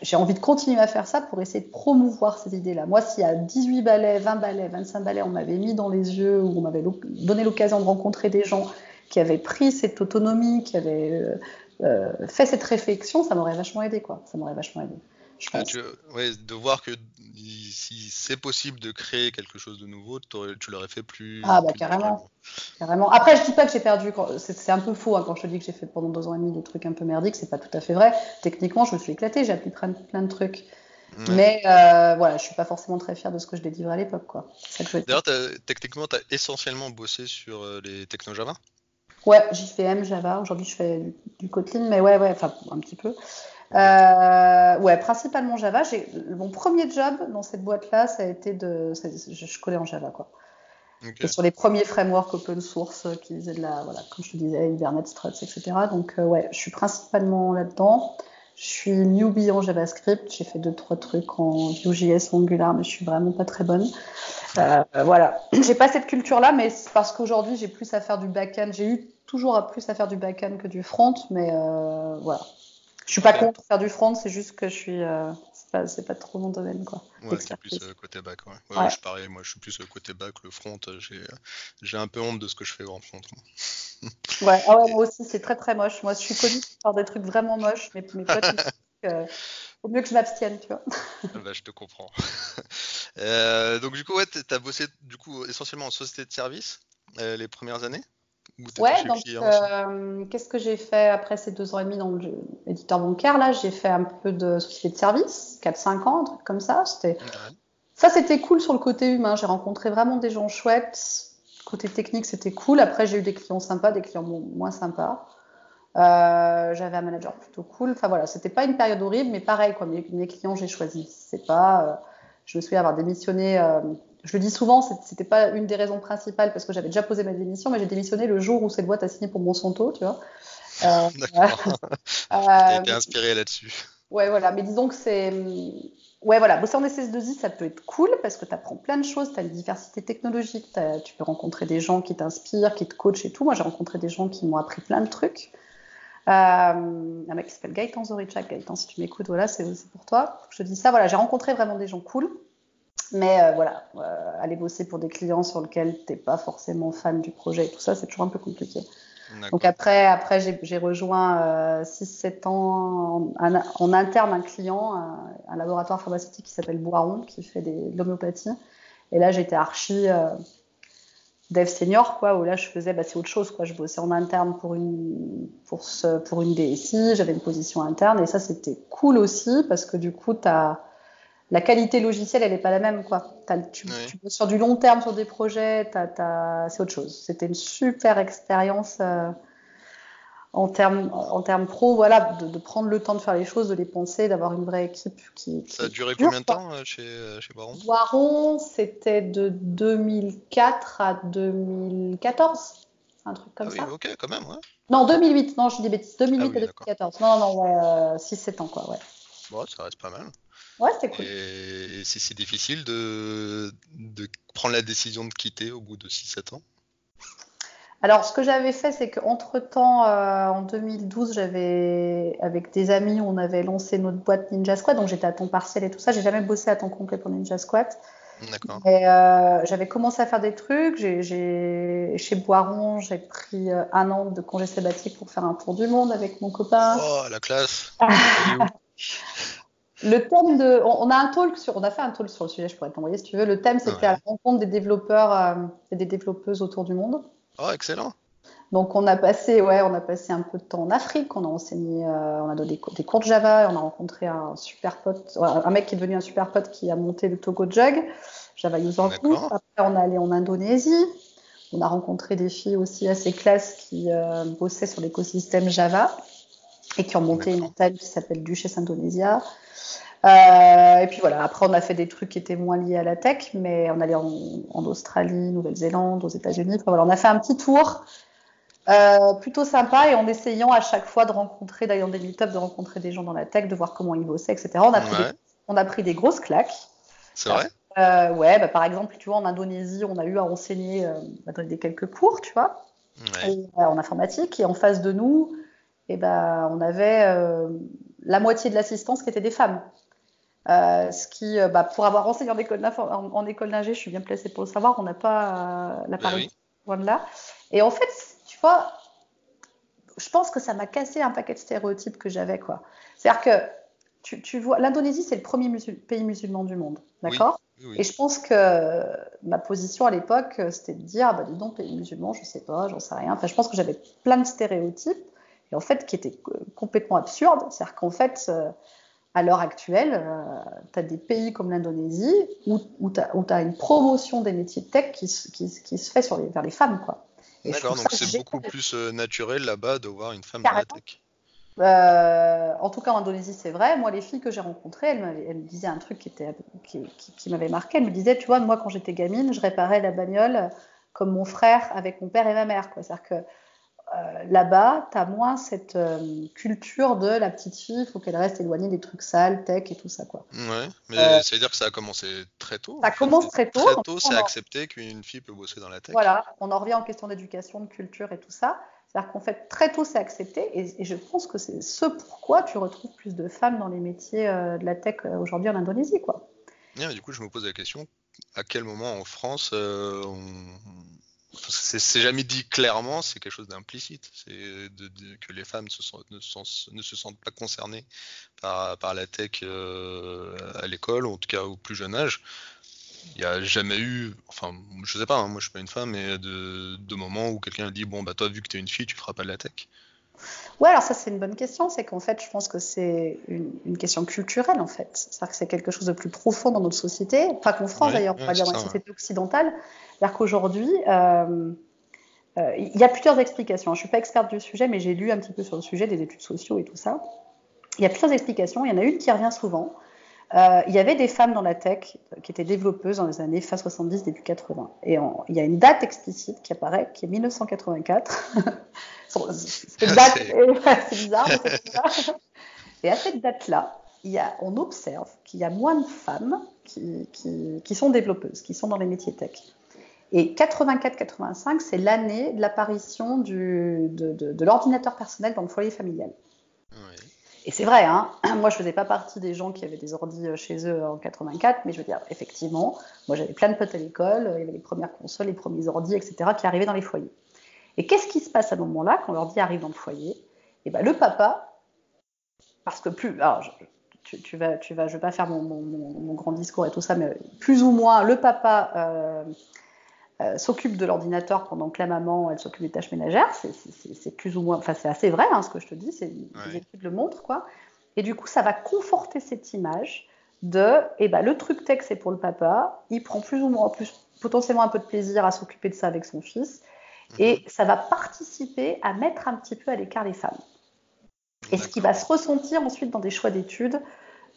j'ai envie de continuer à faire ça pour essayer de promouvoir ces idées-là. Moi, s'il y a 18 balais, 20 balais, 25 balais, on m'avait mis dans les yeux ou on m'avait donné l'occasion de rencontrer des gens qui avait pris cette autonomie, qui avait euh, euh, fait cette réflexion, ça m'aurait vachement aidé, quoi. Ça m'aurait vachement aidé. Je ah, pense. ouais, de voir que si c'est possible de créer quelque chose de nouveau, tu l'aurais fait plus. Ah bah carrément. carrément. Après, je dis pas que j'ai perdu. C'est un peu faux hein, quand je te dis que j'ai fait pendant deux ans et demi des trucs un peu merdiques. C'est pas tout à fait vrai. Techniquement, je me suis éclaté. J'ai appris plein, plein de trucs. Mais euh, voilà, je suis pas forcément très fier de ce que je délivrais à l'époque, quoi. D'ailleurs, techniquement, tu as essentiellement bossé sur les techno Java Ouais, JVM, Java. Aujourd'hui, je fais du, Kotlin, mais ouais, ouais, enfin, un petit peu. Euh, ouais, principalement Java. Mon premier job dans cette boîte-là, ça a été de. Je, collais en Java, quoi. Okay. sur les premiers frameworks open source qui faisaient de la, voilà, comme je te disais, Hibernate, Struts, etc. Donc, euh, ouais, je suis principalement là-dedans. Je suis newbie en JavaScript. J'ai fait deux, trois trucs en Vue.js Angular, mais je suis vraiment pas très bonne. Euh, voilà. J'ai pas cette culture-là, mais c'est parce qu'aujourd'hui, j'ai plus à faire du back-end. J'ai eu toujours plus à faire du back-end que du front, mais euh, voilà. Je suis pas contre faire du front, c'est juste que je suis. Euh, c'est pas, trop mon domaine, quoi. Ouais, c'est plus côté back, ouais. Ouais, ouais. Je pareil, moi, je suis plus côté back, le front. J'ai un peu honte de ce que je fais en front. Ouais, ah ouais, moi aussi, c'est très très moche. Moi, je suis connue faire des trucs vraiment moches, mais mes potes, euh, au mieux que je m'abstienne, tu vois. bah, je te comprends. euh, donc, du coup, ouais, t'as bossé du coup essentiellement en société de service euh, les premières années? Ouais, donc euh, qu'est-ce que j'ai fait après ces deux ans et demi dans l'éditeur bancaire? Là, j'ai fait un peu de société de service, 4-5 ans, un truc comme ça. C'était... Ça, c'était cool sur le côté humain. J'ai rencontré vraiment des gens chouettes. Côté technique, c'était cool. Après, j'ai eu des clients sympas, des clients moins sympas. Euh, j'avais un manager plutôt cool. Enfin voilà, c'était pas une période horrible, mais pareil, quoi, mes, mes clients, j'ai choisi. C'est pas, euh, je me souviens avoir démissionné euh, je le dis souvent, c'était pas une des raisons principales parce que j'avais déjà posé ma démission, mais j'ai démissionné le jour où cette boîte a signé pour Monsanto, tu vois. Euh, D'accord. Euh, T'as été inspiré là-dessus. Ouais, voilà. Mais disons que c'est. Ouais, voilà. Bosser en SS2I, ça peut être cool parce que tu apprends plein de choses. Tu as une diversité technologique. Tu peux rencontrer des gens qui t'inspirent, qui te coachent et tout. Moi, j'ai rencontré des gens qui m'ont appris plein de trucs. Euh, un mec qui s'appelle Gaëtan Zorichak. Gaëtan, si tu m'écoutes, voilà, c'est pour toi. Je te dis ça. Voilà, j'ai rencontré vraiment des gens cool. Mais euh, voilà, euh, aller bosser pour des clients sur lesquels tu n'es pas forcément fan du projet et tout ça, c'est toujours un peu compliqué. Donc après, après j'ai rejoint 6-7 ans en, en, interne un client, un, laboratoire pharmaceutique qui s'appelle Boiron, qui fait de l'homéopathie. Et là, j'étais archi dev senior, quoi, où là, je faisais, bah, c'est autre chose, quoi. Je bossais en interne pour une, pour ce, pour une DSI, j'avais une position interne, et ça, c'était cool aussi, parce que du coup, as, la qualité logicielle, elle n'est pas la même, quoi. tu, tu, bosses sur du long terme sur des projets, c'est autre chose. C'était une super expérience. Euh, en termes en termes pro, voilà, de, prendre le temps de faire les choses, de les penser, d'avoir une vraie équipe qui. Ça a duré combien de temps euh, chez, euh, chez Baron? Baron, c'était de 2004 à 2014, un truc comme ah ça. Oui, ok, quand même, ouais. Non, 2008, non, je dis bêtises, 2008 ah à 2014. Non, non, ouais, 6-7 euh, ans, quoi, ouais. Bon, ça reste pas mal. Ouais, c'était cool. Et, si c'est difficile de, de prendre la décision de quitter au bout de 6-7 ans? Alors, ce que j'avais fait, c'est qu'entre-temps, euh, en 2012, j'avais, avec des amis, on avait lancé notre boîte Ninja Squad, donc j'étais à temps partiel et tout ça. J'ai jamais bossé à temps complet pour Ninja Squad. D'accord. Et euh, j'avais commencé à faire des trucs. J'ai, chez Boiron, j'ai pris euh, un an de congé sabbatique pour faire un tour du monde avec mon copain. Oh, la classe Le thème de, on, a un talk sur, on a fait un talk sur le sujet, je pourrais t'envoyer si tu veux. Le thème, c'était à la rencontre des développeurs et des développeuses autour du monde. Oh, excellent. Donc on a passé, ouais, on a passé un peu de temps en Afrique, on a enseigné, euh, on a donné des, cours de Java, on a rencontré un super pote, un mec qui est devenu un super pote qui a monté le Togo Jug, Java User Group. Après on est allé en Indonésie, on a rencontré des filles aussi assez classes qui euh, bossaient sur l'écosystème Java et qui ont monté une table qui s'appelle Duchesse Indonesia. Euh, et puis voilà, après on a fait des trucs qui étaient moins liés à la tech, mais on allait en, en Australie, Nouvelle-Zélande, aux États-Unis. Enfin, voilà, on a fait un petit tour euh, plutôt sympa et en essayant à chaque fois de rencontrer, d'ailleurs dans des meet-ups, de rencontrer des gens dans la tech, de voir comment ils bossaient, etc. On a pris, des, on a pris des grosses claques. C'est vrai euh, Ouais, bah, par exemple, tu vois, en Indonésie, on a eu à enseigner des quelques cours, tu vois, ouais. et, en informatique. Et en face de nous, et eh ben, on avait la moitié de l'assistance qui était des femmes. Euh, ce qui, euh, bah, pour avoir enseigné en école, en, école d'ingé, je suis bien placée pour le savoir, on n'a pas euh, la parité de là. Et en fait, tu vois, je pense que ça m'a cassé un paquet de stéréotypes que j'avais, quoi. C'est-à-dire que tu, tu vois, l'Indonésie, c'est le premier pays musulman du monde, d'accord? Et je pense que ma position à l'époque, c'était de dire, bah, dis donc, pays musulman, je sais pas, j'en sais rien. Enfin, je pense que j'avais plein de stéréotypes, et en fait, qui étaient complètement absurdes. C'est-à-dire qu'en fait, à l'heure actuelle, euh, tu as des pays comme l'Indonésie où, où tu as, une promotion des métiers de tech qui, qui, qui se fait sur les, vers les femmes. Quoi. D'accord, donc c'est beaucoup plus euh, naturel là-bas de voir une femme dans la tech. Euh, en tout cas, en Indonésie, c'est vrai. Moi, les filles que j'ai rencontrées, elles, elles, me disaient un truc qui, était, qui, qui m'avait marqué. Elles me disaient, tu vois, moi, quand j'étais gamine, je réparais la bagnole comme mon frère avec mon père et ma mère. C'est-à-dire que euh, là-bas, tu as moins cette euh, culture de la petite fille, il faut qu'elle reste éloignée des trucs sales, tech et tout ça. Quoi. Ouais, mais euh, ça veut dire que ça a commencé très tôt. Ça commence très tôt. Très tôt, c'est accepté qu'une fille peut bosser dans la tech. Voilà, on en revient en question d'éducation, de culture et tout ça. C'est-à-dire qu'en fait, très tôt, c'est accepté. Et, et, je pense que c'est ce pourquoi tu retrouves plus de femmes dans les métiers de la tech aujourd'hui en Indonésie. Quoi. Yeah, du coup, je me pose la question à quel moment en France on c'est jamais dit clairement, c'est quelque chose d'implicite. C'est que les femmes ne, se sentent pas concernées par, la tech euh, à l'école, en tout cas au plus jeune âge. Il n'y a jamais eu, enfin, je sais pas, hein, moi je suis pas une femme, mais de, de moments où quelqu'un dit Bon, bah toi, vu que tu es une fille, tu feras pas de la tech. Ouais, alors ça c'est une bonne question. C'est qu'en fait, je pense que c'est une, question culturelle en fait. C'est-à-dire que c'est quelque chose de plus profond dans notre société, pas qu'en France d'ailleurs, on va dire dans la société occidentale. C'est-à-dire qu'aujourd'hui, euh, euh, il y a plusieurs explications. Je ne suis pas experte du sujet, mais j'ai lu un petit peu sur le sujet des études sociaux et tout ça. Il y a plusieurs explications. Il y en a une qui revient souvent. Euh, il y avait des femmes dans la tech qui étaient développeuses dans les années fin 70, début 80. Et il y a une date explicite qui apparaît, qui est 1984. c'est bizarre, mais c'est Et à cette date-là, il y a, on observe qu'il y a moins de femmes qui, qui, qui, sont développeuses, qui sont dans les métiers tech. Et 84-85, c'est l'année de l'apparition de, de, de l'ordinateur personnel dans le foyer familial. Oui. Et c'est vrai, hein, moi je faisais pas partie des gens qui avaient des ordis euh, chez eux en 84, mais je veux dire, effectivement, moi j'avais plein de potes à l'école, il y avait les premières consoles, les premiers ordis, etc., qui arrivaient dans les foyers. Et qu'est-ce qui se passe à ce moment-là, quand l'ordi arrive dans le foyer? Eh ben, le papa, parce que plus, alors, tu, tu, vas, tu vas, je vais pas faire mon, grand discours et tout ça, mais plus ou moins, le papa euh, euh, s'occupe de l'ordinateur pendant que la maman, elle s'occupe des tâches ménagères. C'est plus ou moins, enfin c'est assez vrai hein, ce que je te dis, c'est les études le montrent quoi. Et du coup, ça va conforter cette image de, eh ben le truc tech c'est pour le papa, il prend plus ou moins, plus potentiellement un peu de plaisir à s'occuper de ça avec son fils, mhm. et ça va participer à mettre un petit peu à l'écart les femmes. Et ce qui va se ressentir ensuite dans des choix d'études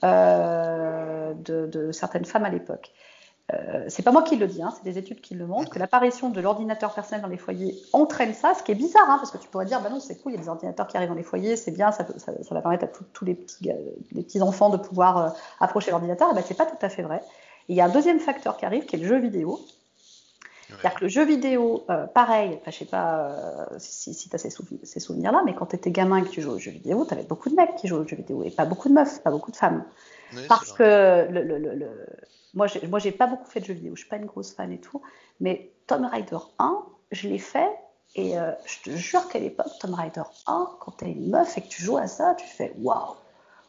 euh, de, de, certaines femmes à l'époque. Euh, c'est pas moi qui le dis, hein, c'est des études qui le montrent, que l'apparition de l'ordinateur personnel dans les foyers entraîne ça, ce qui est bizarre, hein, parce que tu pourrais dire, bah non, c'est cool, il y a des ordinateurs qui arrivent dans les foyers, c'est bien, ça, va permettre à tous les, petits, enfants de pouvoir euh, approcher l'ordinateur, et ben c'est pas tout à fait vrai. il y a un deuxième facteur qui arrive, qui est le jeu vidéo. C'est-à-dire que le jeu vidéo, euh, pareil, je sais pas euh, si, si tu as ces, ces souvenirs-là, mais quand tu étais gamin et que tu jouais aux jeux vidéo, tu avais beaucoup de mecs qui jouaient aux jeux vidéo et pas beaucoup de meufs, pas beaucoup de femmes. Parce que le, le, le, moi, j'ai pas beaucoup fait de jeux vidéo, je suis pas une grosse fan et tout, mais Tomb Raider 1, je l'ai fait et euh, je te jure qu'à l'époque, Tomb Raider 1, quand tu es une meuf et que tu joues à ça, tu fais waouh,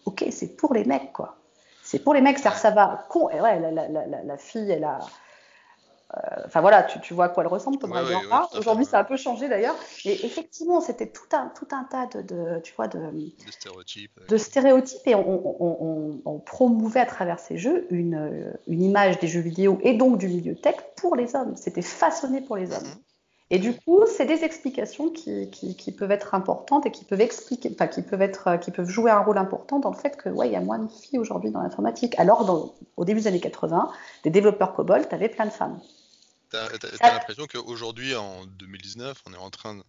ok, c'est pour les mecs quoi. C'est pour les mecs, c'est-à-dire que ça va. Con... Ouais, la, la, la, la, fille, elle a enfin voilà, tu, vois à quoi elle ressemble, Tomb Raider Aujourd'hui, ça a un peu changé d'ailleurs. Et effectivement, c'était tout un, tout un tas de, tu vois, de, stéréotypes. De stéréotypes et on, promouvait à travers ces jeux une, une, image des jeux vidéo et donc du milieu tech pour les hommes. C'était façonné pour les hommes. Mhm. Et du coup, c'est des explications qui, qui, peuvent être importantes et qui peuvent expliquer, enfin, qui peuvent être, qui peuvent jouer un rôle important dans le fait que, ouais, il y a moins de filles aujourd'hui dans l'informatique. Alors, au début des années 80, des développeurs COBOL, tu avais plein de femmes. T'as l'impression qu'aujourd'hui, en 2019, on est en train de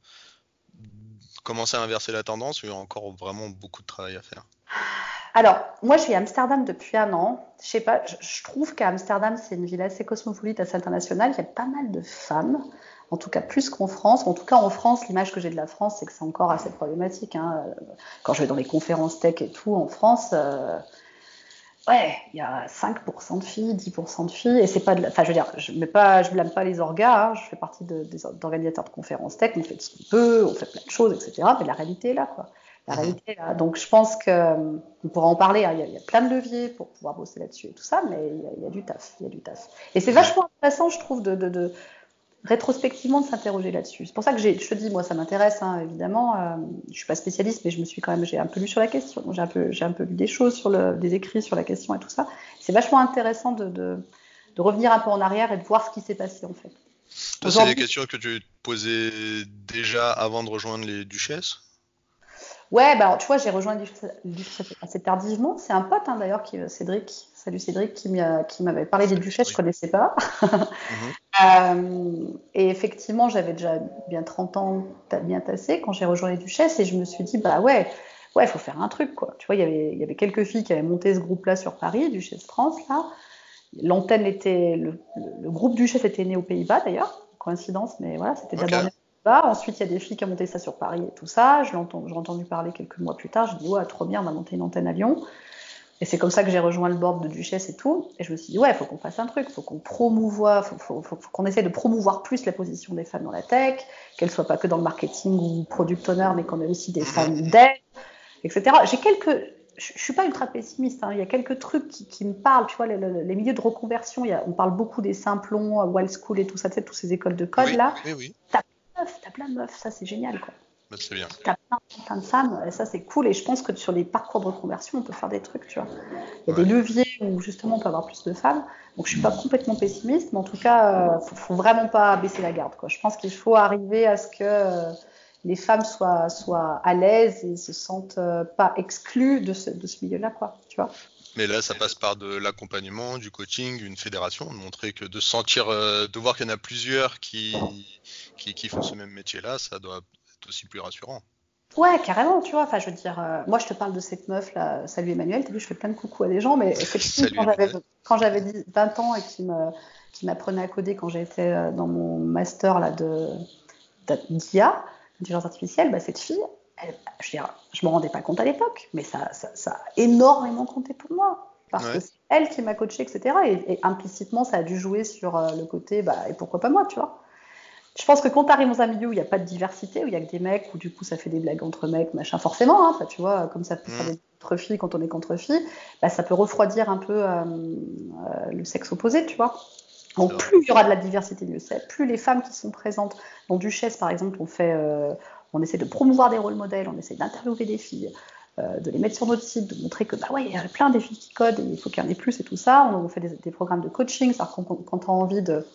commencer à inverser la tendance ou il y a encore vraiment beaucoup de travail à faire? Alors, moi, je suis à Amsterdam depuis un an. Je sais pas, je, trouve qu'à Amsterdam, c'est une ville assez cosmopolite, assez internationale. Il y a pas mal de femmes, en tout cas plus qu'en France. En tout cas, en France, l'image que j'ai de la France, c'est que c'est encore assez problématique. Hein. Quand je vais dans les conférences tech et tout en France, euh, Ouais, il y a 5% de filles, 10% de filles, et c'est pas de la... Enfin, je veux dire, je ne pas, je blâme pas les orgas, hein, je fais partie de, des organisateurs de conférences tech, on fait ce qu'on peut, on fait plein de choses, etc. Mais la réalité est là, quoi. La mhm. réalité est là. Donc, je pense qu'on pourra en parler, hein. il, y a, il, y a, plein de leviers pour pouvoir bosser là-dessus et tout ça, mais il y, y a, du taf, il y a du taf. Et c'est vachement intéressant, je trouve, de, de, de rétrospectivement de s'interroger là-dessus. C'est pour ça que je te dis, moi, ça m'intéresse, hein, évidemment. Euh, je suis pas spécialiste, mais je me suis quand même, j'ai un peu lu sur la question. J'ai un peu, j'ai un peu lu des choses sur le, des écrits sur la question et tout ça. C'est vachement intéressant de, de, de, revenir un peu en arrière et de voir ce qui s'est passé en fait. c'est des questions que tu posais déjà avant de rejoindre les duchesses? Ouais, bah tu vois, j'ai rejoint les duchesses assez tardivement. C'est un pote hein, d'ailleurs, qui Cédric, Salut Cédric, qui m'avait parlé des duchesses, je ne connaissais pas. Mhm. Euh, et effectivement, j'avais déjà bien 30 ans bien tassé quand j'ai rejoint les duchesses et je me suis dit, bah ouais, ouais, faut faire un truc, quoi. Tu vois, y il y avait quelques filles qui avaient monté ce groupe-là sur Paris, Duchesse France, là. L'antenne était, le, groupe Duchesse était né aux Pays-Bas d'ailleurs, coïncidence, mais voilà, c'était d'abord aux Pays-Bas. Ensuite, il y a des filles qui ont monté ça sur Paris et tout ça. Je l'ai entendu parler quelques mois plus tard. Je dis, ouais, trop bien, on a monté une antenne à Lyon. Et c'est comme ça que j'ai rejoint le board de Duchesse et tout. Et je me suis dit, ouais, il faut qu'on fasse un truc, il faut qu'on promouvoie, faut, faut, qu'on essaie de promouvoir plus la position des femmes dans la tech, qu'elles soient pas que dans le marketing ou product owner, mais qu'on ait aussi des femmes d'aide, etc. J'ai quelques, je, suis pas ultra pessimiste, hein. il y a quelques trucs qui, qui me parlent, tu vois, les, les, milieux de reconversion, il y a, on parle beaucoup des Simplons, Wild School et tout ça, tu sais, toutes ces écoles de code là. Oui, oui. T'as plein de meufs, t'as plein de meufs, ça c'est génial, quoi. Bah, c'est bien. T'as plein, plein, de femmes, et ça c'est cool. Et je pense que sur les parcours de reconversion, on peut faire des trucs, tu vois. Il y a des leviers où justement on peut avoir plus de femmes. Donc je suis pas complètement pessimiste, mais en tout cas, euh, faut, faut vraiment pas baisser la garde, quoi. Je pense qu'il faut arriver à ce que euh, les femmes soient, soient à l'aise et se sentent euh, pas exclues de ce, de ce milieu-là, quoi. Tu vois. Mais là, ça passe par de l'accompagnement, du coaching, une fédération, de montrer que de sentir, de voir qu'il y en a plusieurs qui, qui, qui font ce même métier-là, ça doit aussi plus rassurant. Ouais, carrément, tu vois. Enfin, je veux dire, euh, moi, je te parle de cette meuf là. Salut Emmanuel. T'as vu, je fais plein de coucou à des gens, mais j'avais quand j'avais 20 ans et qui me qui m'apprenait à coder quand j'étais euh, dans mon master là de d'IA, d'intelligence artificielle, bah, cette fille, elle, je, ne je me rendais pas compte à l'époque, mais ça, ça, ça, a énormément compté pour moi. Parce que c'est elle qui m'a coaché, etc. Et, implicitement, ça a dû jouer sur euh, le côté, bah, et pourquoi pas moi, tu vois. Je pense que quand tu arrives dans un milieu où il n'y a pas de diversité, où il n'y a que des mecs, où du coup ça fait des blagues entre mecs, machin, forcément, hein, tu vois, comme ça peut faire mm. des contre filles quand on est contre filles, bah, ça peut refroidir un peu euh, euh, le sexe opposé, tu vois. Donc plus il y aura de la diversité, mieux c'est. Plus les femmes qui sont présentes, dans Duchesse par exemple, on fait, euh, on essaie de promouvoir des rôles modèles, on essaie d'interviewer des filles, de les mettre sur notre site, de montrer que bah ouais, il y a plein de filles qui codent, et il faut qu'il y en ait plus et tout ça. On, fait des, des programmes de coaching, c'est-à-dire quand, quand tu as envie de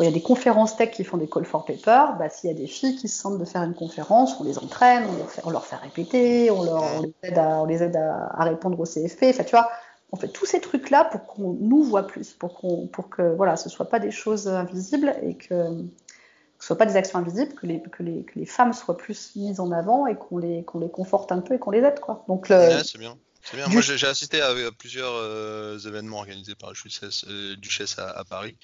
quand il y a des conférences tech qui font des call for paper, bah, s'il y a des filles qui se sentent de faire une conférence, on les entraîne, on leur fait, on leur fait répéter, on, leur, on, les aide, à, on les aide à, à, répondre au CFP. Enfin, tu vois, on fait tous ces trucs-là pour qu'on nous voit plus, pour, qu'on, pour que voilà, ce ne soit pas des choses invisibles et que, que ce ne soit pas des actions invisibles, que les, que, les, que les femmes soient plus mises en avant et qu'on les, qu'on les conforte un peu et qu'on les aide. Quoi. Donc, le, ouais, c'est bien. C'est bien. Moi, j'ai assisté à, plusieurs euh, événements organisés par Duchesse, euh, Duchesse à, à, Paris.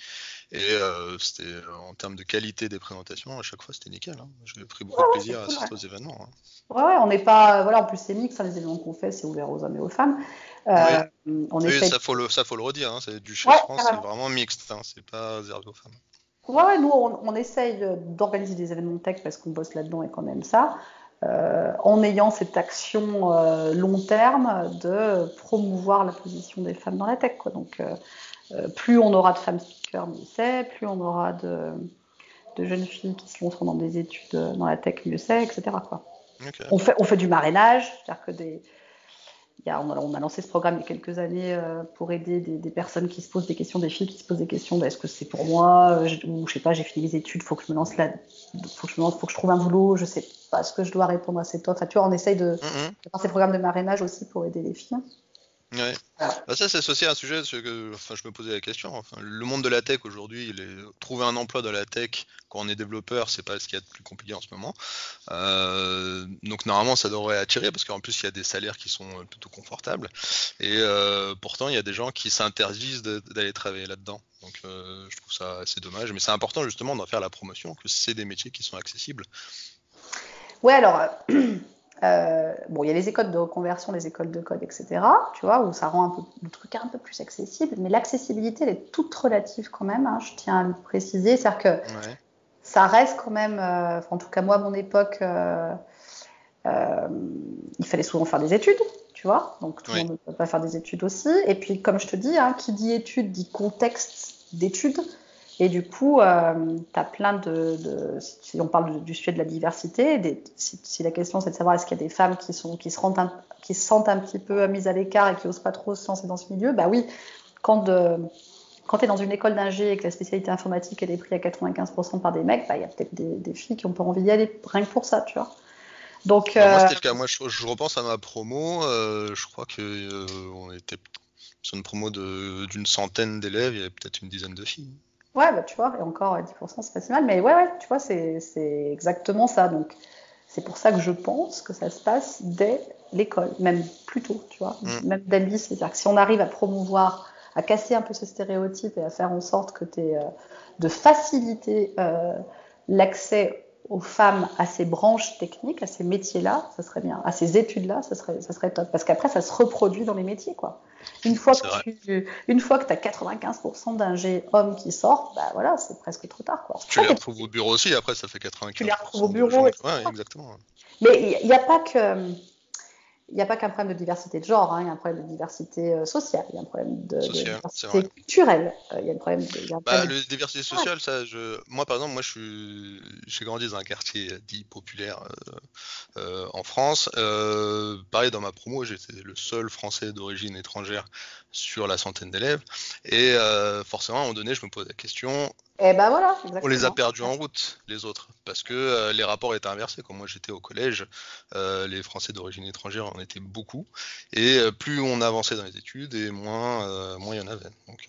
Et euh, c'était en termes de qualité des présentations, à chaque fois, c'était nickel. Hein. J'ai pris beaucoup de plaisir à assister aux événements. Hein. Ouais, ouais, on n'est pas. Voilà, en plus, c'est mix. Hein, les événements qu'on fait, c'est ouvert aux hommes et aux femmes. Euh, oui. on oui, ça, faut le, ça, faut le redire. Hein. C'est Duchesse ouais, France, c'est vraiment mixte. Hein. C'est pas réservé aux femmes. Ouais, nous, on, on essaye d'organiser des événements tech parce qu'on bosse là-dedans et qu'on aime ça. Euh, en ayant cette action euh, long terme de promouvoir la position des femmes dans la tech. Quoi. Donc, euh, plus on aura de femmes speakers, mieux c'est, plus on aura de, de, jeunes filles qui se lanceront dans des études dans la tech, mieux c'est, etc. Quoi. Okay. On, fait, on fait du marrainage, c'est-à-dire que des, y a, on, a, on, a, lancé ce programme il y a quelques années euh, pour aider des, des, personnes qui se posent des questions, des filles qui se posent des questions est-ce que c'est pour moi euh, Ou je sais pas, j'ai fini les études, faut que je me lance là, faut que je me lance, faut que je trouve un boulot, je sais pas ce que je dois répondre à cette offre. Enfin, tu vois, on essaye de, mm -hmm. de faire ces programmes de marrainage aussi pour aider les filles. Ouais. Bah ça, c'est associé à un sujet que enfin, je me posais la question. Enfin, le monde de la tech aujourd'hui, est... trouver un emploi dans la tech quand on est développeur, c'est pas ce qu'il y a de plus compliqué en ce moment. Euh, donc normalement, ça devrait attirer parce qu'en plus, il y a des salaires qui sont plutôt confortables. Et euh, pourtant, il y a des gens qui s'interdisent d'aller travailler là-dedans. Donc euh, je trouve ça assez dommage. Mais c'est important justement d'en faire la promotion, que c'est des métiers qui sont accessibles. Ouais, alors. Euh, bon, il y a les écoles de reconversion, les écoles de code, etc. Tu vois, où ça rend un peu, le truc un peu plus accessible. Mais l'accessibilité, elle est toute relative quand même. Hein, je tiens à le préciser. C'est-à-dire que ouais. ça reste quand même, euh, en tout cas moi à mon époque, euh, euh, il fallait souvent faire des études. Tu vois, donc tout le monde ne peut pas faire des études aussi. Et puis, comme je te dis, hein, qui dit études dit contexte d'études. Et du coup, euh, tu as plein de, de, Si on parle du sujet de la diversité, des, si, si, la question c'est de savoir est-ce qu'il y a des femmes qui, sont, qui, se rendent un, qui se sentent un petit peu mises à l'écart et qui n'osent pas trop se lancer dans ce milieu, bah oui, quand, de, quand tu es dans une école d'ingé et que la spécialité informatique elle est prise à 95% par des mecs, bah il y a peut-être des, des, filles qui ont pas envie d'y aller rien que pour ça, tu vois. Donc, bah, euh... Moi, c'était le cas. Moi, je, je, repense à ma promo. Euh, je crois que euh, on était sur une promo d'une centaine d'élèves, il y avait peut-être une dizaine de filles. Ouais, bah, tu vois, et encore 10%, c'est pas si mal. Mais ouais, ouais, tu vois, c'est exactement ça. Donc, c'est pour ça que je pense que ça se passe dès l'école, même plus tôt, tu vois, mmh. même dès le lycée. C'est-à-dire que si on arrive à promouvoir, à casser un peu ce stéréotype et à faire en sorte que tu euh, de faciliter euh, l'accès aux femmes à ces branches techniques, à ces métiers-là, ça serait bien. À ces études-là, ça serait, ça serait top. Parce qu'après, ça se reproduit dans les métiers, quoi. Une fois que tu, une fois que as 95% d'un G homme qui sort, bah voilà, c'est presque trop tard, quoi. Tu les retrouves au bureau aussi, après, ça fait 95%. Tu les retrouves au bureau. Ouais, exactement. Mais il n'y a pas que il n'y a pas qu'un problème de diversité de genre, hein, il y a un problème de diversité euh, sociale, il y a un problème de, Social, de diversité culturelle, euh, il y a un problème de. Il y a un bah, problème... Le diversité sociale, ça, je... moi par exemple, moi je suis, grandi dans un quartier dit populaire euh, euh en France. Euh, pareil, dans ma promo, j'étais le seul Français d'origine étrangère sur la centaine d'élèves, et forcément, à un moment donné, je me pose la question et eh ben voilà, exactement. On les a perdus en route, les autres, parce que euh, les rapports étaient inversés. Quand moi j'étais au collège, euh, les Français d'origine étrangère en étaient beaucoup, et euh, plus on avançait dans les études, et moins moins il y en avait. Donc,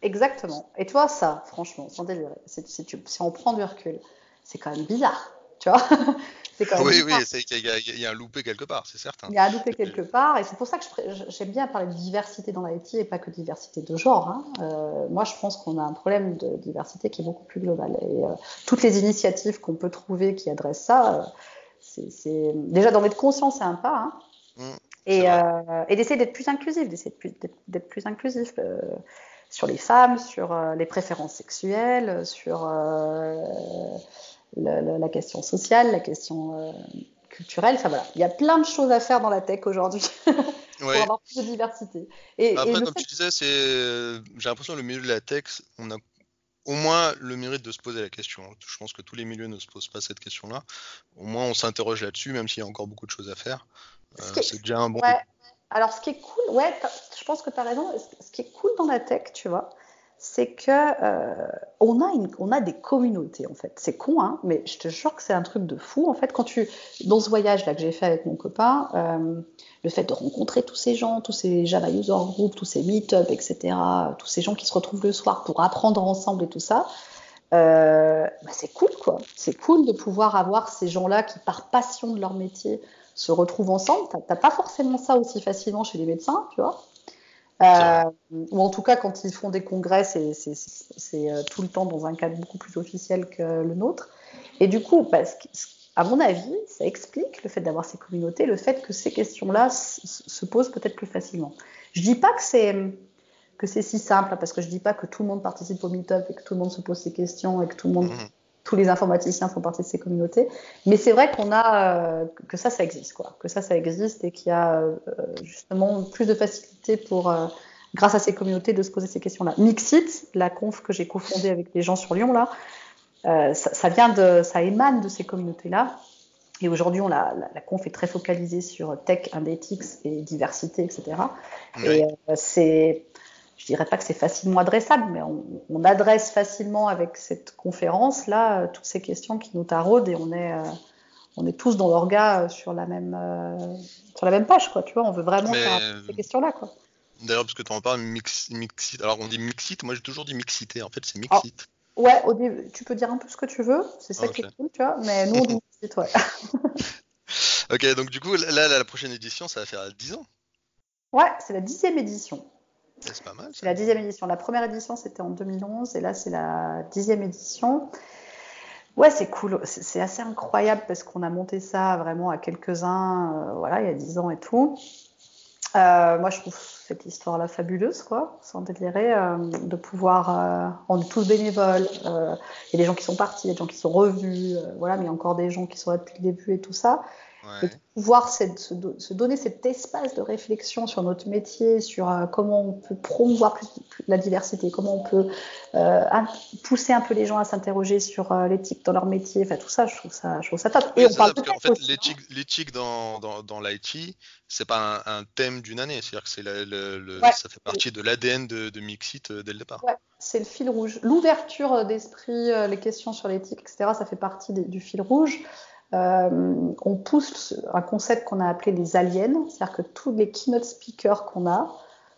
Exactement. Et toi, ça, franchement, sans délirer, si, si, si on prend du recul, c'est quand même bizarre, tu vois c'est quand même. Oui, oui, y, il y a un loupé quelque part, c'est certain. Il y a un loupé quelque part, et c'est pour ça que j'aime bien parler de diversité dans l'IT et pas que diversité de genre. hein. Euh, moi, je pense qu'on a un problème de diversité qui est beaucoup plus global. Et euh, toutes les initiatives qu'on peut trouver qui adressent ça, euh, c'est déjà d'en mettre conscience, c'est un pas. hein. Mm, et et d'essayer d'être plus inclusif, d'essayer d'être plus inclusif sur les femmes, sur les préférences sexuelles, sur le- le- la question sociale, la question euh, culturelle. Enfin voilà, il y a plein de choses à faire dans la tech aujourd'hui pour Ouais. avoir plus de diversité. Et, Après, comme fait- tu disais, c'est, j'ai l'impression que le milieu de la tech, on a au moins le mérite de se poser la question. Je pense que tous les milieux ne se posent pas cette question-là. Au moins, on s'interroge là-dessus, même s'il y a encore beaucoup de choses à faire. Euh, Ce c'est déjà un bon. Ouais. Alors, ce qui est cool, ouais, je pense que tu as raison. Ce qui est cool dans la tech, tu vois, c'est que euh, on, a une, on a des communautés, en fait. C'est con, hein, mais je te jure que c'est un truc de fou. En fait, quand tu, dans ce voyage-là que j'ai fait avec mon copain, euh, le fait de rencontrer tous ces gens, tous ces Java User Group, tous ces meet-up, etc., tous ces gens qui se retrouvent le soir pour apprendre ensemble et tout ça, euh, bah, c'est cool, quoi. C'est cool de pouvoir avoir ces gens-là qui, par passion de leur métier, se retrouvent ensemble. T'as pas forcément ça aussi facilement chez les médecins, tu vois. Euh, ou en tout cas, quand ils font des congrès, c'est euh, tout le temps dans un cadre beaucoup plus officiel que le nôtre. Et du coup, bah, à mon avis, ça explique le fait d'avoir ces communautés, le fait que ces questions-là se posent peut-être plus facilement. Je dis pas que c'est que c'est si simple, hein, parce que je dis pas que tout le monde participe au meet-up et que tout le monde se pose ces questions et que tout le monde Mhm. Tous les informaticiens font partie de ces communautés. Mais c'est vrai qu'on a euh, que ça, ça existe, quoi. Que ça, ça existe et qu'il y a euh, justement plus de facilité pour, euh, grâce à ces communautés, de se poser ces questions-là. Mixit, la conf que j'ai cofondée avec les gens sur Lyon là, ça, ça vient de, ça émane de ces communautés-là. Et aujourd'hui, on la, la, la conf est très focalisée sur tech, analytics et diversité, etc. Et c'est, dirais pas que c'est facilement adressable, mais on, on adresse facilement avec cette conférence là euh, toutes ces questions qui nous taraudent et on est, euh, on est tous dans l'orga euh, sur la même, euh, sur la même page, quoi. Tu vois, on veut vraiment Mais- faire ces questions-là, quoi. D'ailleurs, parce que tu en parles, mix, mixit. Alors, on dit mixit, moi j'ai toujours dit mixité. En fait, c'est Ah. mixit. Ouais, au début, tu peux dire un peu ce que tu veux, c'est ça qui est cool, tu vois. Mais nous, on dit vite, ouais. Ok, donc du coup, là, la prochaine édition, ça va faire 10 ans. Ouais, c'est la dixième édition. C'est pas mal. C'est ça. la dixième édition. La première édition, c'était en 2011, et là, c'est la dixième édition. Ouais, c'est cool. C'est assez incroyable parce qu'on a monté ça vraiment à quelques-uns, euh, voilà, il y a dix ans et tout. Euh, moi, je trouve cette histoire-là fabuleuse, quoi, sans délirer, euh, de pouvoir. on est tous bénévoles. Il y a des gens qui sont partis, il y a des gens qui sont revenus, voilà, mais il y a encore des gens qui sont là depuis le début et tout ça Ouais. de pouvoir cette- se, do- se donner cet espace de réflexion sur notre métier, sur euh, comment on peut promouvoir plus, plus la diversité, comment on peut euh, pousser un peu les gens à s'interroger sur euh, l'éthique dans leur métier, enfin tout ça, je trouve ça, je trouve ça top. Oui, Et on parle ça, de fait, l'éthique, dans, dans, dans l'IT, c'est pas un, un thème d'une année, c'est-à-dire que c'est le, le- le- Ouais. ça fait partie de l'ADN de, de Mixit dès le départ. Ouais, c'est le fil rouge. L'ouverture d'esprit, les questions sur l'éthique, etc., ça fait partie des- du fil rouge. Euh, on pousse un concept qu'on a appelé les aliens, c'est-à-dire que tous les keynote speakers qu'on a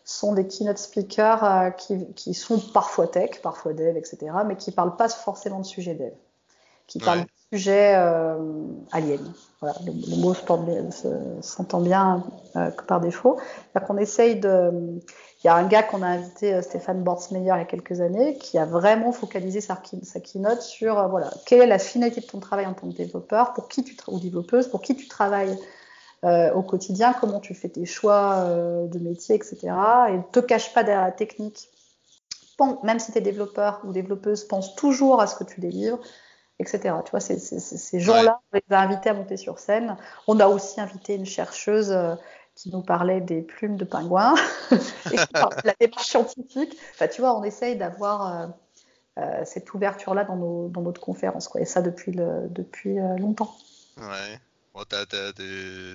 sont des keynote speakers euh, qui, qui sont parfois tech, parfois dev, etc., mais qui parlent pas forcément de sujet dev, qui Ouais. de sujet euh, alien. Voilà, le, le mot s'entend bien euh, que par défaut. Qu'on essaye de il y a un gars qu'on a invité, euh, Stéphane Bortsmeyer, il y a quelques années, qui a vraiment focalisé sa, key- sa keynote sur euh, voilà, quelle est la finalité de ton travail en tant que développeur, pour qui tu ou développeuse, pour qui tu travailles euh, au quotidien, comment tu fais tes choix de métier, etc. Et ne te cache pas derrière la technique. Pen- même si tu es développeur ou développeuse, pense toujours à ce que tu délivres, etc. Tu vois, ces gens-là, on les a invités à monter sur scène. On a aussi invité une chercheuse euh, qui nous parlait des plumes de pingouins et qui parlait de la démarche scientifique. Enfin, tu vois, on essaye d'avoir euh, euh, cette ouverture-là dans, nos, dans notre conférence, quoi. Et ça depuis, le, depuis euh, longtemps. Ouais. Bon, des...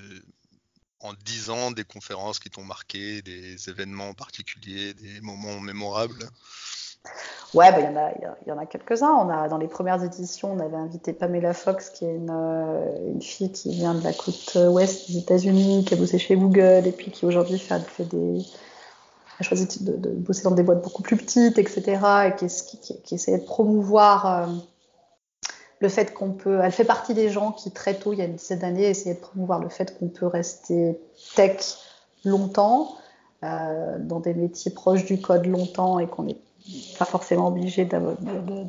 En 10 ans, des conférences qui t'ont marqué, des événements particuliers, des moments mémorables. Ouais, bah, il y en a, quelques-uns. On a, dans les premières éditions, on avait invité Pamela Fox, qui est une, euh, une fille qui vient de la côte ouest des États-Unis, qui a bossé chez Google et puis qui aujourd'hui fait, des, a choisi de, bosser dans des boîtes beaucoup plus petites, etc. et qui, qui, essayait de promouvoir euh, le fait qu'on peut, elle fait partie des gens qui très tôt, il y a une dizaine d'années, essayaient de promouvoir le fait qu'on peut rester tech longtemps, euh, dans des métiers proches du code longtemps et qu'on n'est pas forcément obligé de, de,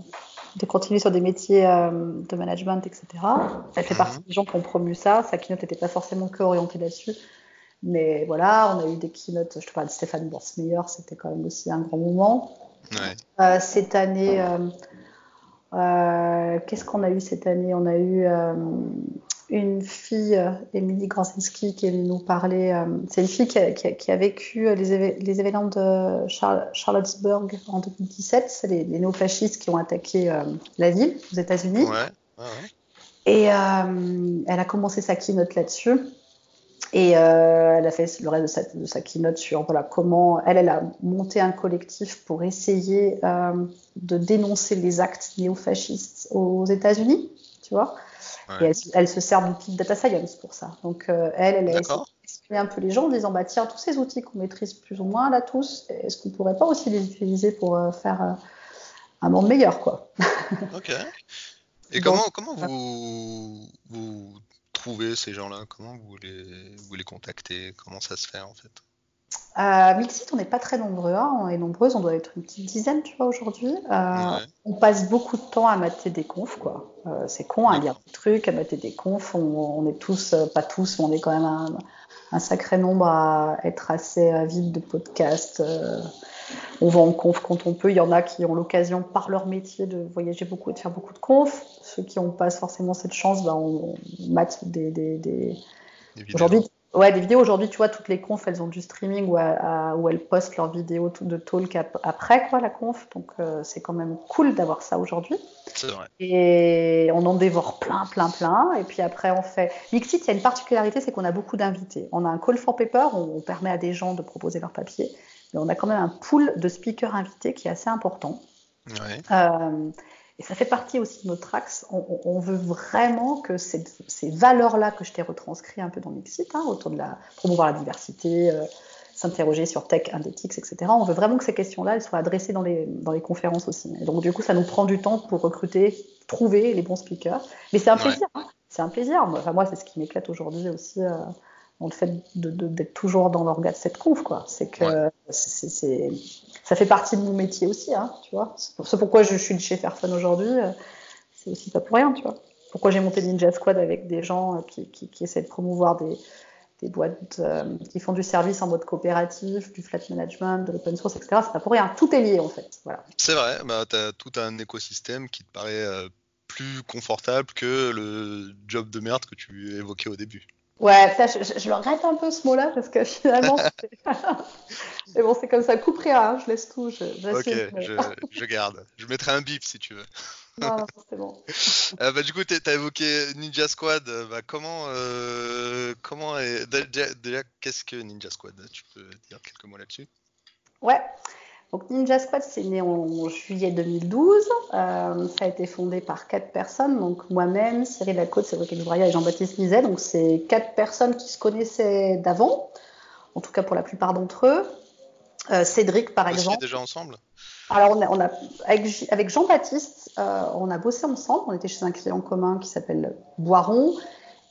de, continuer sur des métiers euh, de management, etc. Elle fait partie des gens qui ont promu ça. Sa keynote n'était pas forcément que orientée là-dessus. Mais voilà, on a eu des keynotes, je te parle de Stéphane Borsmeyer, c'était quand même aussi un grand moment. Ouais. Euh, cette année, euh, qu'est-ce qu'on a eu cette année? On a eu une fille, Émilie Groszinski, qui est venue nous parler. c'est une fille qui a, qui a, vécu les, les, événements de Charlottesburg en 2017. C'est les, les néofascistes qui ont attaqué la ville aux États-Unis. Ouais. Ouais, Et elle a commencé sa keynote là-dessus. Et euh, elle a fait le reste de sa, de sa, keynote sur voilà, comment elle, elle a monté un collectif pour essayer euh, de dénoncer les actes néofascistes aux États-Unis, tu vois. Ouais. Et elle, elle, se sert d'outils de data science pour ça. Donc euh, elle, elle a expliqué un peu les gens en disant bah tiens tous ces outils qu'on maîtrise plus ou moins là tous, est-ce qu'on pourrait pas aussi les utiliser pour euh, faire euh, un monde meilleur quoi? ok. Et comment, comment vous, vous trouver ces gens-là? Comment vous les, vous les contactez? Comment ça se fait en fait? Euh, Mixit, on n'est pas très nombreux, hein. on est nombreuses, on doit être une petite dizaine, tu vois, aujourd'hui. Euh, ouais. On passe beaucoup de temps à mater des confs, quoi. Euh, c'est con à lire des trucs, à mater des confs. On, on est tous, euh, pas tous, mais on est quand même un, un sacré nombre à être assez avide de podcasts. On va en conf quand on peut. Il y en a qui ont l'occasion, par leur métier, de voyager beaucoup et de faire beaucoup de confs. Ceux qui n'ont pas forcément cette chance, ben, on, on mate des, des, des... des aujourd'hui. Ouais, des vidéos aujourd'hui, tu vois, toutes les confs, elles ont du streaming où, à, où elles postent leurs vidéos de talk après, quoi, la conf. Donc, euh, c'est quand même cool d'avoir ça aujourd'hui. C'est vrai. Et on en dévore plein, plein, plein. Et puis après, on fait. Mixit, il y a une particularité, c'est qu'on a beaucoup d'invités. On a un call for paper, on, on permet à des gens de proposer leur papier mais on a quand même un pool de speakers invités qui est assez important. Ouais. Euh, et ça fait partie aussi de notre axe. On, on veut vraiment que ces, ces valeurs-là que je t'ai retranscrites un peu dans Mixit, hein, autour de la promouvoir la diversité, euh, s'interroger sur tech, indétics, etc. On veut vraiment que ces questions-là elles soient adressées dans les, dans les conférences aussi. Et donc du coup, ça nous prend du temps pour recruter, trouver les bons speakers. Mais c'est un plaisir. Hein. C'est un plaisir. Enfin, moi, c'est ce qui m'éclate aujourd'hui aussi. Euh, le fait d'être de, de, toujours dans l'orga de cette conf, quoi. C'est que ouais. c'est, c'est, ça fait partie de mon métier aussi, hein, tu vois. C'est pourquoi je suis chez Fairphone aujourd'hui. Euh, c'est aussi pas pour rien, tu vois. Pourquoi j'ai monté Ninja Squad avec des gens euh, qui, qui, qui essaient de promouvoir des, des boîtes euh, qui font du service en mode coopératif, du flat management, de l'open source, etc. C'est pas pour rien. Tout est lié, en fait. Voilà. C'est vrai. Bah, tu as tout un écosystème qui te paraît euh, plus confortable que le job de merde que tu évoquais au début. Ouais, ça, je, je, le regrette un peu ce mot-là parce que finalement, mais bon, c'est comme ça, coupe rien, hein, je laisse tout. Je, ok, mais... je, je, garde. Je mettrai un bip si tu veux. Non, non c'est bon. euh, bah, du coup, tu as évoqué Ninja Squad. Bah, comment, euh, comment est... déjà, déjà qu'est-ce que Ninja Squad? Tu peux dire quelques mots là-dessus? Ouais. Donc Ninja Squad, c'est né en juillet 2012. Euh, ça a été fondé par quatre personnes, donc moi-même, Cyril Lacôte, Cédric Elvraia et Jean-Baptiste Nizet. Donc c'est quatre personnes qui se connaissaient d'avant, en tout cas pour la plupart d'entre eux. Euh, Cédric, par Vous exemple. déjà ensemble? Alors on a, on a avec, avec Jean-Baptiste, euh, on a bossé ensemble. On était chez un client commun qui s'appelle Boiron.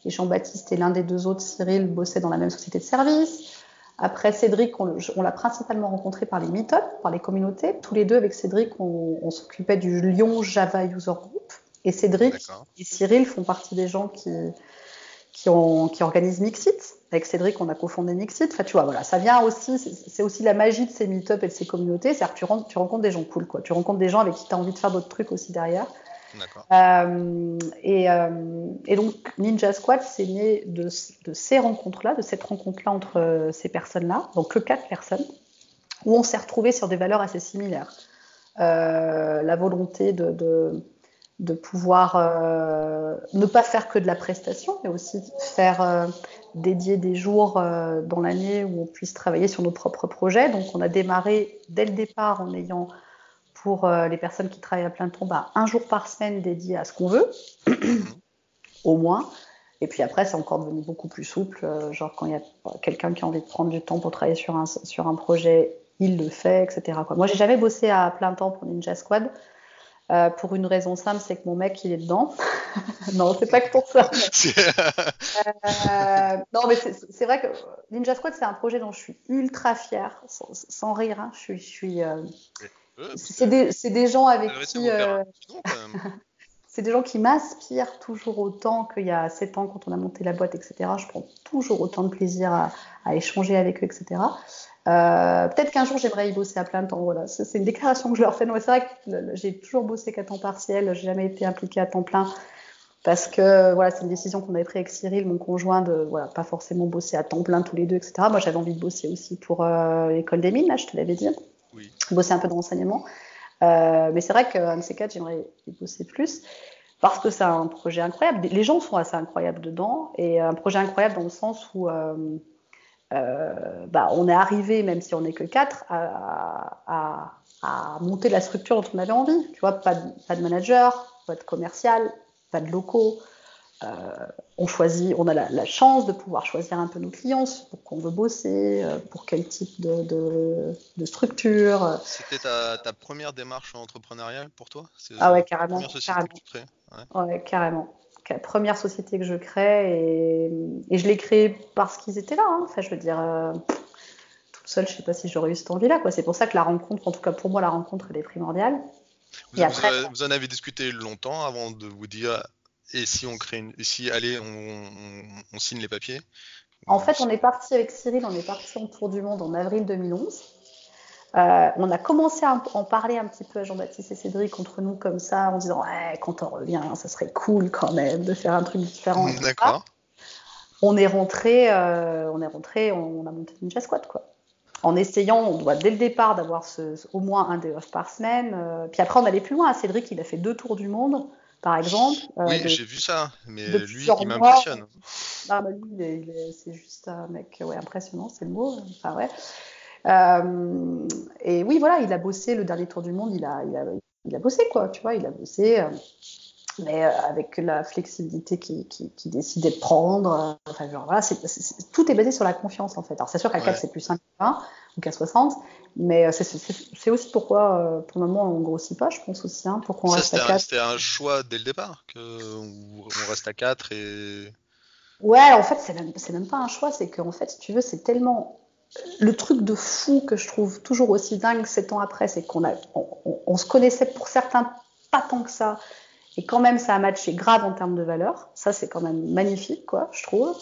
Et Jean-Baptiste et l'un des deux autres, Cyril, bossaient dans la même société de service. Après Cédric, on, on l'a principalement rencontré par les meet-up, par les communautés. Tous les deux, avec Cédric, on, on s'occupait du Lyon Java User Group. Et Cédric et Cyril font partie des gens qui, qui, ont, qui organisent Mixit. Avec Cédric, on a cofondé Mixit. Enfin, tu vois, voilà, ça vient aussi, c'est aussi la magie de ces meet-up et de ces communautés. C'est-à-dire que tu, rencontres, tu rencontres des gens cool, quoi. Tu rencontres des gens avec qui tu as envie de faire d'autres trucs aussi derrière. Euh, et, euh, et, donc Ninja Squad, c'est né de, ces rencontres-là, de cette rencontre-là entre euh, ces personnes-là, donc que quatre personnes, où on s'est retrouvé sur des valeurs assez similaires. La volonté de, de, pouvoir ne pas faire que de la prestation, mais aussi faire dédier des jours dans l'année où on puisse travailler sur nos propres projets. Donc on a démarré dès le départ en ayant pour euh, les personnes qui travaillent à plein temps, bah, un jour par semaine dédié à ce qu'on veut, au moins. Et puis après, c'est encore devenu beaucoup plus souple. Euh, genre, quand il y a quelqu'un qui a envie de prendre du temps pour travailler sur un, sur un projet, il le fait, etc. Quoi. Moi, j'ai jamais bossé à plein temps pour Ninja Squad. Euh, pour une raison simple, c'est que mon mec, il est dedans. non, c'est pas que pour ça. euh, non, mais c'est vrai que Ninja Squad, c'est un projet dont je suis ultra fière, sans, rire. Hein. Je suis, je suis euh... c'est des, des, gens avec qui. Euh, c'est des gens qui m'inspirent toujours autant qu'il y a 7 ans quand on a monté la boîte, etc. Je prends toujours autant de plaisir à, à échanger avec eux, etc. Euh, peut-être qu'un jour j'aimerais y bosser à plein temps. Voilà, c'est une déclaration que je leur fais. C'est vrai que j'ai toujours bossé qu'à temps partiel, j'ai jamais été impliquée à temps plein parce que voilà, c'est une décision qu'on avait prise avec Cyril, mon conjoint, de voilà, pas forcément bosser à temps plein tous les deux, etc. Moi, j'avais envie de bosser aussi pour euh, l'école des mines, là, je te l'avais dit. Oui. Bosser un peu dans l'enseignement. Euh, mais c'est vrai qu'un de ces quatre, j'aimerais y bosser plus parce que c'est un projet incroyable. Les gens sont assez incroyables dedans et un projet incroyable dans le sens où euh, euh, bah, on est arrivé, même si on n'est que quatre, à, monter la structure dont on avait envie. Tu vois, pas de, manager, pas de commercial, pas de locaux. Euh, on choisit, on a la, chance de pouvoir choisir un peu nos clients, pour qu'on veut bosser, euh, pour quel type de, structure. C'était ta, première démarche entrepreneuriale pour toi? Ah ouais, carrément. ouais, carrément première société que je crée et, je l'ai créée parce qu'ils étaient là. Hein. Enfin, je veux dire, euh, toute seule, je sais pas si j'aurais eu cette envie-là. C'est pour ça que la rencontre, en tout cas pour moi, la rencontre, elle est primordiale. Vous, vous, en avez discuté longtemps avant de vous dire et si on crée une, si allez, on, signe les papiers En fait, on est parti avec Cyril, on est parti en tour du monde en avril 2011. Euh, on a commencé à en parler un petit peu à Jean-Baptiste et Cédric entre nous comme ça, en disant ouais, quand on revient, ça serait cool quand même de faire un truc différent. D'accord. On est rentré, euh, on est rentré, on, a monté Ninja Squad quoi. En essayant, on doit dès le départ d'avoir au moins un day off par semaine. Euh, puis après, on allait plus loin. Cédric, il a fait deux tours du monde, par exemple. oui, j'ai vu ça, mais lui, il m'impressionne. Ah, bah, lui, c'est juste un mec ouais, impressionnant, c'est le mot. Enfin, ouais. Euh, et oui, voilà, il a bossé le dernier tour du monde, il a, il a, il a bossé, quoi, tu vois, il a bossé, euh, mais euh, avec la flexibilité qui, qui décidait de prendre. Enfin, genre, voilà, tout est basé sur la confiance, en fait. Alors, c'est sûr qu'à 4, c'est plus 5 ou qu'à 60, mais c'est aussi pourquoi, pour le moment, on grossit pas, je pense aussi, hein, pour qu'on reste à 4. C'était un choix dès le départ, qu'on reste à 4 et. Ouais, en fait, c'est même, même pas un choix, c'est qu'en fait, si tu veux, c'est tellement le truc de fou que je trouve toujours aussi dingue sept ans après, c'est qu'on a, on, se connaissait pour certains pas tant que ça, et quand même ça a matché grave en termes de valeur. Ça c'est quand même magnifique, quoi, je trouve.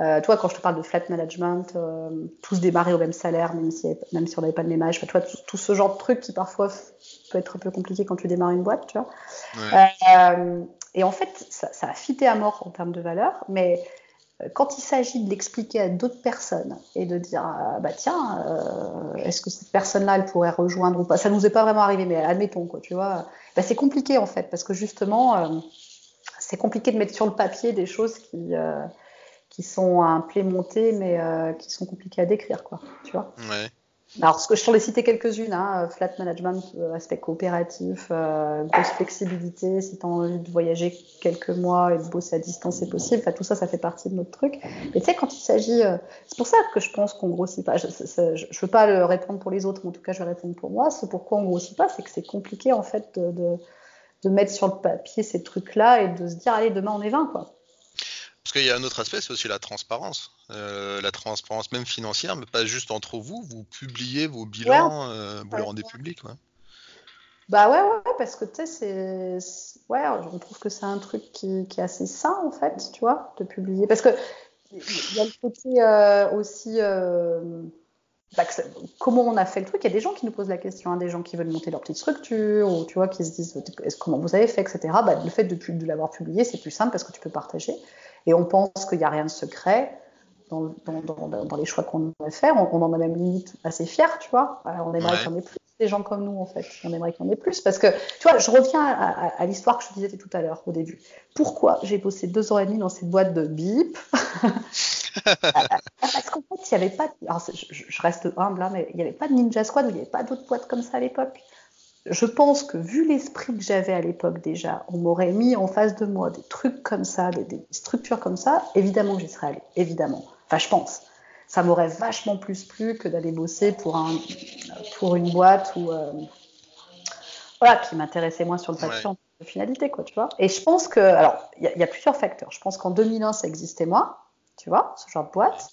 Euh, toi, quand je te parle de flat management, euh, tous démarrer au même salaire, même si, même si on n'avait pas le même âge, toi, tout, ce genre de truc qui parfois peut être un peu compliqué quand tu démarres une boîte, tu vois. Euh, et en fait, ça, ça, a fité à mort en termes de valeur, mais quand il s'agit de l'expliquer à d'autres personnes et de dire ah, bah tiens euh, est-ce que cette personne-là elle pourrait rejoindre ou pas? Ça nous est pas vraiment arrivé mais admettons quoi tu vois. Bah, c'est compliqué en fait parce que justement euh, c'est compliqué de mettre sur le papier des choses qui euh, qui sont implémentées mais qui sont compliquées à décrire quoi tu vois. Ouais. Alors, ce que je t'en ai cité quelques-unes, hein, flat management, euh, aspect coopératif, euh, grosse flexibilité, si tu as envie de voyager quelques mois et de bosser à distance, c'est possible. Enfin, tout ça, ça fait partie de notre truc. Mais tu sais, quand il s'agit, euh, c'est pour ça que je pense qu'on grossit pas. Je, ne veux pas le répondre pour les autres, mais en tout cas, je vais répondre pour moi. C'est pourquoi on grossit pas, c'est que c'est compliqué en fait de, de, de, mettre sur le papier ces trucs-là et de se dire, allez, demain on est 20, quoi. Parce qu'il y a un autre aspect, c'est aussi la transparence. Euh, la transparence même financière, mais pas juste entre vous. Vous publiez vos bilans, euh, vous les rendez publics. Bah ouais, ouais, parce que tu sais, c'est. Ouais, on trouve que c'est un truc qui, qui, est assez sain, en fait, tu vois, de publier. Parce que il y a le côté euh, aussi. Bah, comment on a fait le truc Il y a des gens qui nous posent la question, hein, des gens qui veulent monter leur petite structure, ou tu vois, qui se disent comment vous avez fait, etc. Bah, le fait de, de l'avoir publié, c'est plus simple parce que tu peux partager. Et on pense qu'il n'y a rien de secret dans, dans, dans, les choix qu'on va faire. On, on, en a même limite assez fiers, tu vois. on aimerait qu'il y en ait plus des gens comme nous, en fait. On aimerait qu'il y en ait plus. Parce que, tu vois, je reviens à, l'histoire que je te disais tout à l'heure, au début. Pourquoi j'ai bossé deux ans et demi dans cette boîte de bip Parce qu'en fait, il n'y avait pas. Alors, je, je, reste humble, hein, mais il n'y avait pas de Ninja Squad, il n'y avait pas d'autres boîtes comme ça à l'époque je pense que vu l'esprit que j'avais à l'époque déjà, on m'aurait mis en face de moi des trucs comme ça, des, structures comme ça, évidemment j'y serais allée, évidemment. Enfin, je pense. Ça m'aurait vachement plus plu que d'aller bosser pour, un, pour une boîte où, euh, voilà, qui m'intéressait moins sur le papier en de finalité, quoi, tu vois. Et je pense que, alors, il y, a plusieurs facteurs. Je pense qu'en 2001, ça existait moins, tu vois, ce genre de boîte.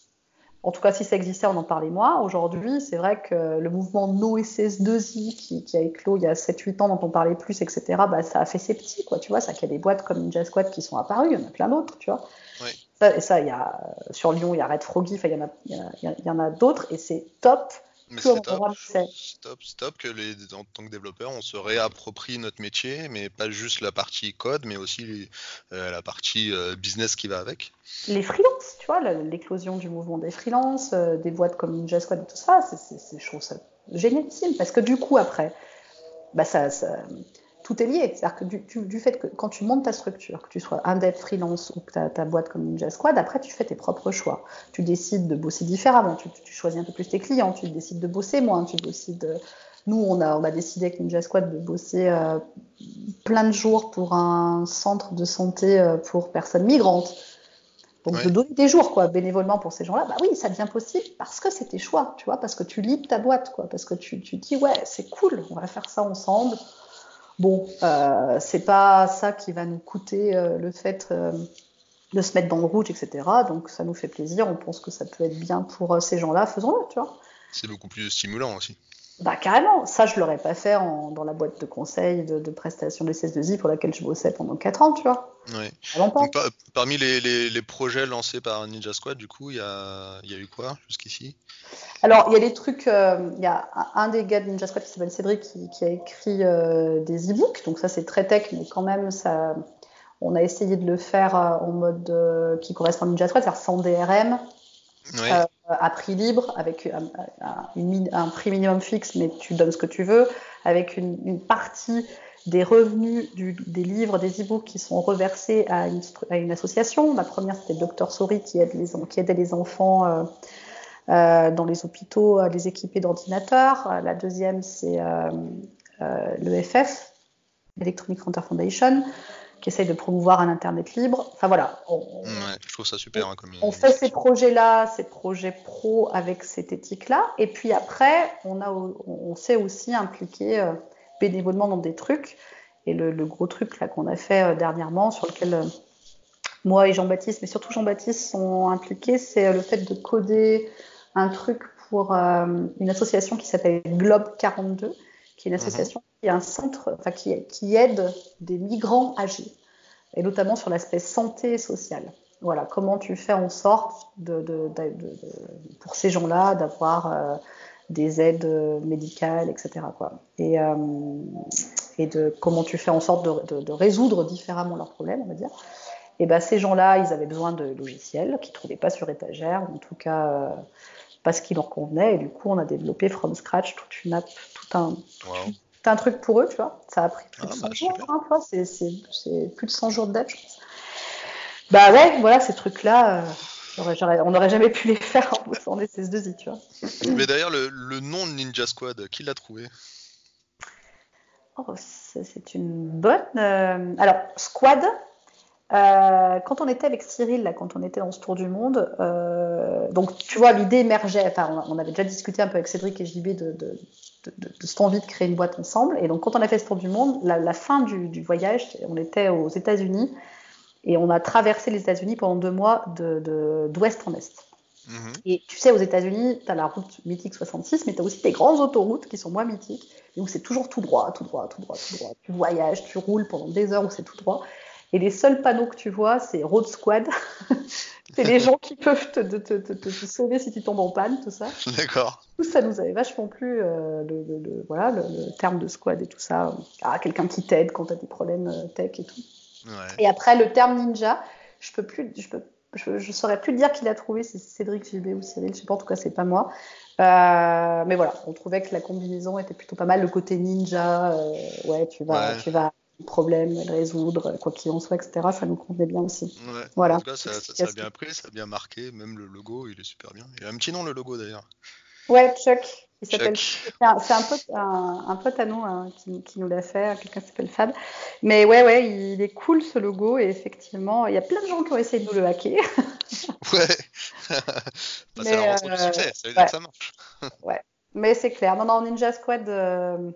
En tout cas, si ça existait, on en parlait moins. Aujourd'hui, c'est vrai que le mouvement NoSS2I qui, qui, a éclos il y a 7-8 ans, dont on parlait plus, etc., bah, ça a fait ses petits, quoi, tu vois. Ça qu'il y a des boîtes comme Ninja Squad qui sont apparues, il y en a plein d'autres, tu vois. et ça, il y a, sur Lyon, il y a Red Froggy, il y en a, il y en a d'autres, et c'est top mais c'est top, stop, stop, que les, en tant que développeur, on se réapproprie notre métier, mais pas juste la partie code, mais aussi euh, la partie euh, business qui va avec. Les freelances, tu vois, l'éclosion du mouvement des freelances, euh, des boîtes comme Ninja Squad et tout ça, c'est, je trouve ça génialissime, parce que du coup, après, bah ça, ça tout est lié. C'est-à-dire que du, fait que quand tu montes ta structure, que tu sois un dev freelance ou que tu as ta boîte comme Ninja Squad, après tu fais tes propres choix. Tu décides de bosser différemment, tu, choisis un peu plus tes clients, tu décides de bosser moins, tu décides. Nous, on a, on a décidé avec Ninja Squad de bosser euh, plein de jours pour un centre de santé euh, pour personnes migrantes. Donc de donner des jours quoi, bénévolement pour ces gens-là, bah oui, ça devient possible parce que c'est tes choix, tu vois, parce que tu lis ta boîte, quoi, parce que tu, tu dis ouais, c'est cool, on va faire ça ensemble, Bon, euh, c'est pas ça qui va nous coûter euh, le fait euh, de se mettre dans le rouge, etc. Donc ça nous fait plaisir, on pense que ça peut être bien pour ces gens-là, faisons-le, tu vois. C'est beaucoup plus stimulant aussi. Bah carrément, ça je l'aurais pas fait en, dans la boîte de conseil de, de prestation de CS2I pour laquelle je bossais pendant 4 ans, tu vois. Oui. Donc, par, parmi les, les, les, projets lancés par Ninja Squad, du coup, il y a, y a, eu quoi jusqu'ici? Alors, il y a des trucs, euh, il y a un, des gars de Ninja Squad qui s'appelle Cédric qui, qui, a écrit euh, des e-books, donc ça c'est très tech, mais quand même, ça, on a essayé de le faire euh, en mode euh, qui correspond à Ninja Squad, c'est-à-dire sans DRM. Oui. Euh, à prix libre, avec un, un, prix minimum fixe, mais tu donnes ce que tu veux, avec une, partie des revenus des livres, des e-books qui sont reversés à une, association. La première, c'était Dr Sori qui, aide les, qui aidait les enfants euh, euh, dans les hôpitaux à les équiper d'ordinateurs. La deuxième, c'est euh, euh l'EFF, Electronic Frontier Foundation qui essaye de promouvoir un Internet libre. Enfin voilà. On, ouais, je trouve ça super. On, hein, comme on fait ces projets-là, ces projets pro avec cette éthique-là. Et puis après, on, a, on s'est aussi impliqué euh, bénévolement dans des trucs. Et le, le gros truc là qu'on a fait euh, dernièrement, sur lequel euh, moi et Jean-Baptiste, mais surtout Jean-Baptiste, sont impliqués, c'est le fait de coder un truc pour une association qui s'appelle Globe 42 qui est une association qui est un centre, enfin qui, qui aide des migrants âgés, et notamment sur l'aspect santé sociale. Voilà, comment tu fais en sorte de, de, de, de pour ces gens-là d'avoir euh, des aides médicales, etc. Quoi. Et, euh, et de comment tu fais en sorte de, de, résoudre différemment leurs problèmes, on va dire. Et ben ces gens-là, ils avaient besoin de logiciels qu'ils trouvaient pas sur étagère, en tout cas euh, pas ce qui leur convenait. Et du coup, on a développé from scratch toute une app, tout un, wow. tout un truc pour eux, tu vois. Ça a pris plus ah, de 100 bah, jours, hein. C'est, c'est, c'est plus de 100 jours de date, je pense. Bah ouais, voilà, ces trucs-là, euh, on n'aurait jamais pu les faire en SS2I, tu vois. Mais d'ailleurs, le, le, nom de Ninja Squad, qui l'a trouvé? Oh, c'est une bonne. Euh... Alors, Squad, euh, quand on était avec Cyril, là, quand on était dans ce tour du monde, euh, donc tu vois, l'idée émergeait. Enfin, on, avait déjà discuté un peu avec Cédric et JB de, de, de, de, de cette envie de créer une boîte ensemble. Et donc, quand on a fait ce tour du monde, la, la fin du, du, voyage, on était aux États-Unis et on a traversé les États-Unis pendant deux mois d'ouest en est. Mmh. Et tu sais, aux États-Unis, tu as la route mythique 66, mais tu as aussi des grandes autoroutes qui sont moins mythiques, et où c'est toujours tout droit, tout droit, tout droit, tout droit. Tu voyages, tu roules pendant des heures où c'est tout droit. Et les seuls panneaux que tu vois, c'est Road Squad. c'est les gens qui peuvent te, te, te, te, sauver si tu tombes en panne, tout ça. D'accord. Tout ça nous avait vachement plu, euh, le, le, le, voilà, le, le, terme de squad et tout ça. Ah, quelqu'un qui t'aide quand tu as des problèmes euh, tech et tout. Ouais. Et après, le terme ninja, je peux plus, je peux, je, je saurais plus dire qui l'a trouvé, c'est Cédric JB ou Cyril, je sais pas, en tout cas, c'est pas moi. Euh, mais voilà, on trouvait que la combinaison était plutôt pas mal. Le côté ninja, euh, ouais, tu vas, ouais. tu vas problème, le résoudre, quoi qu'il en soit, etc. Ça nous convenait bien aussi. Ouais. Voilà. En tout cas, ça, ça, ça a bien pris, ça a bien marqué. Même le logo, il est super bien. Il a un petit nom, le logo d'ailleurs. Ouais, Chuck. Il s'appelle. C'est un, un, pote, un, un, pote à nous hein, qui, qui, nous l'a fait. Quelqu'un s'appelle Fab. Mais ouais, ouais, il est cool ce logo et effectivement, il y a plein de gens qui ont essayé de nous le hacker. ouais. bah, c'est leur euh, succès. Ça veut dire que ça marche. ouais. Mais c'est clair. Non, non, Ninja Squad. Euh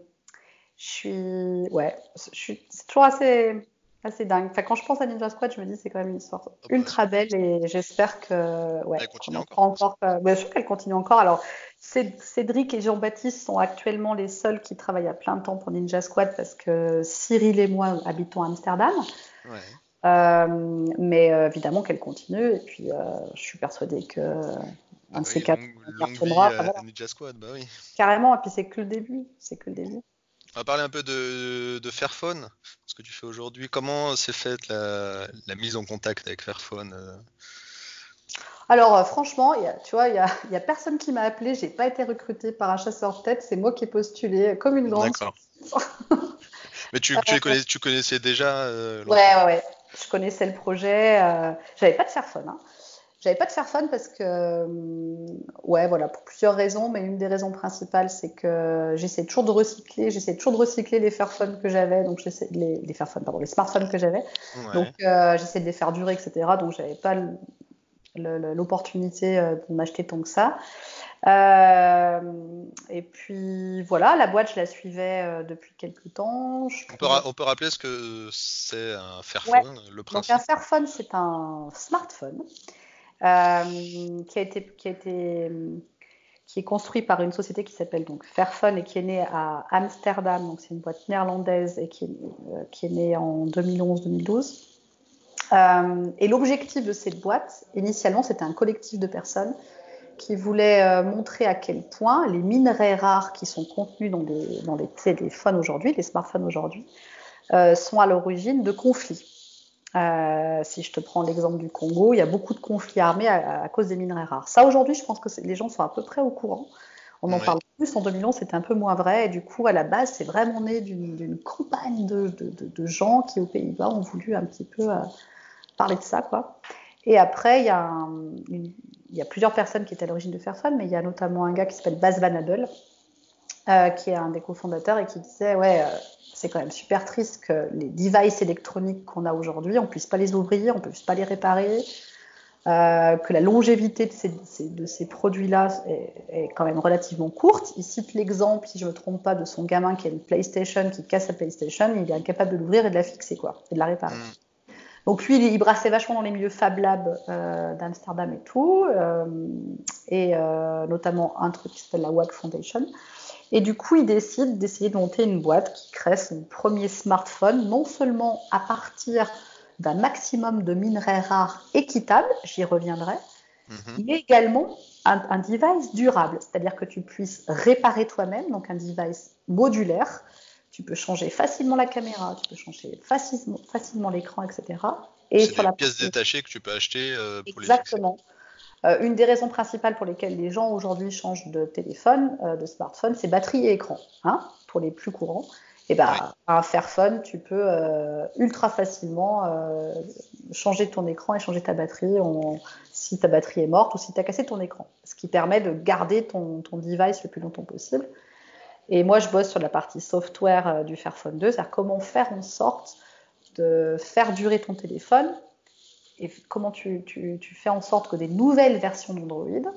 Je suis. Ouais, je suis... c'est toujours assez assez dingue. Enfin, quand je pense à Ninja Squad, je me dis c'est quand même une histoire oh, bah, ultra belle et j'espère que ouais, elle continue encore. encore euh, bien sûr qu'elle continue encore. Alors Cédric et Jean-Baptiste sont actuellement les seuls qui travaillent à plein temps pour Ninja Squad parce que Cyril et moi habitons à Amsterdam. Ouais. Euh, mais euh, évidemment qu'elle continue et puis je suis persuadée que ah un de bah ces quatre Enfin, voilà. Ninja Squad, bah oui. Carrément, et puis c'est que le début. C'est que le début. On va parler un peu de, de Fairphone, ce que tu fais aujourd'hui. Comment s'est faite la, la mise en contact avec Fairphone euh? Alors, euh, franchement, il y a- tu vois, il y a, personne qui m'a appelé. J'ai pas été recrutée par un chasseur de tête. C'est moi qui ai postulé comme une grande. D'accord. Mais tu, tu, les connais- tu connaissais déjà euh, Ouais, ouais, ouais. Je connaissais le projet. euh, J'avais pas de Fairphone. Hein. J'avais pas de Fairphone parce que, hum, ouais, voilà, pour plusieurs raisons. Mais une des raisons principales, c'est que j'essaie toujours de recycler. J'essaie toujours de recycler les Fairphones que j'avais. Donc, j'essaie les, les pardon, les smartphones que j'avais. Ouais. Donc, euh, j'essaie de les faire durer, etc. Donc, j'avais pas l'opportunité euh, de m'acheter tant que ça. Euh, et puis, voilà, la boîte, je la suivais euh, depuis quelques temps. Je on, peut on peut rappeler ce que c'est un Fairphone, le Donc principe? un Fairphone, c'est un smartphone euh, été qui est construit par une société qui s'appelle donc Fairphone et qui est née à Amsterdam. Donc c'est une boîte néerlandaise et qui est, euh, née en 2011-2012. Euh, et l'objectif de cette boîte, initialement, c'était un collectif de personnes qui voulaient euh, montrer à quel point les minerais rares qui sont contenus dans dans les téléphones aujourd'hui, les smartphones aujourd'hui, euh, sont à l'origine de conflits. Euh, si je te prends l'exemple du Congo, il y a beaucoup de conflits armés à, à cause des minerais rares. Ça, aujourd'hui, je pense que les gens sont à peu près au courant. On en Ouais. parle plus. En 2011, c'était un peu moins vrai. Et du coup, à la base, c'est vraiment né d'une campagne de, de- de- de gens qui, aux Pays-Bas, ont voulu un petit peu euh, parler de ça, quoi. Et après, il y, a un- une- il y a plusieurs personnes qui étaient à l'origine de Fairphone, mais il y a notamment un gars qui s'appelle Baz Van Abel, euh, qui est un des cofondateurs et qui disait ouais, euh, c'est quand même super triste que les devices électroniques qu'on a aujourd'hui, on puisse pas les ouvrir, on puisse pas les réparer, euh, que la longévité de ces, ces- de ces produits-là est, est quand même relativement courte. Il cite l'exemple, si je me trompe pas, de son gamin qui a une PlayStation, qui casse sa PlayStation, il est incapable de l'ouvrir et de la fixer, quoi, et de la réparer. Mm. Donc lui, il, il brassait vachement dans les milieux Fab Lab euh, d'Amsterdam et tout, euh, et notamment un truc qui s'appelle la WAG Foundation. Et du coup, il décide d'essayer de monter une boîte qui crée son premier smartphone, non seulement à partir d'un maximum de minerais rares équitables, j'y reviendrai, Mhm. mais également un, un device durable, c'est-à-dire que tu puisses réparer toi-même, donc un device modulaire. Tu peux changer facilement la caméra, tu peux changer facilement, facilement l'écran, etc. Et C'est sur des la pièces détachées que tu peux acheter euh, pour les. Exactement. Euh, une des raisons principales pour lesquelles les gens aujourd'hui changent de téléphone, euh, de smartphone, c'est batterie et écran, hein, pour les plus courants. Et ben, Oui. un Fairphone, tu peux euh, ultra facilement changer ton écran et changer ta batterie en- si ta batterie est morte ou si tu as cassé ton écran. Ce qui permet de garder ton, ton device le plus longtemps possible. Et moi, je bosse sur la partie software du Fairphone 2, c'est-à-dire comment faire en sorte de faire durer ton téléphone et comment tu, tu- tu fais en sorte que des nouvelles versions d'Android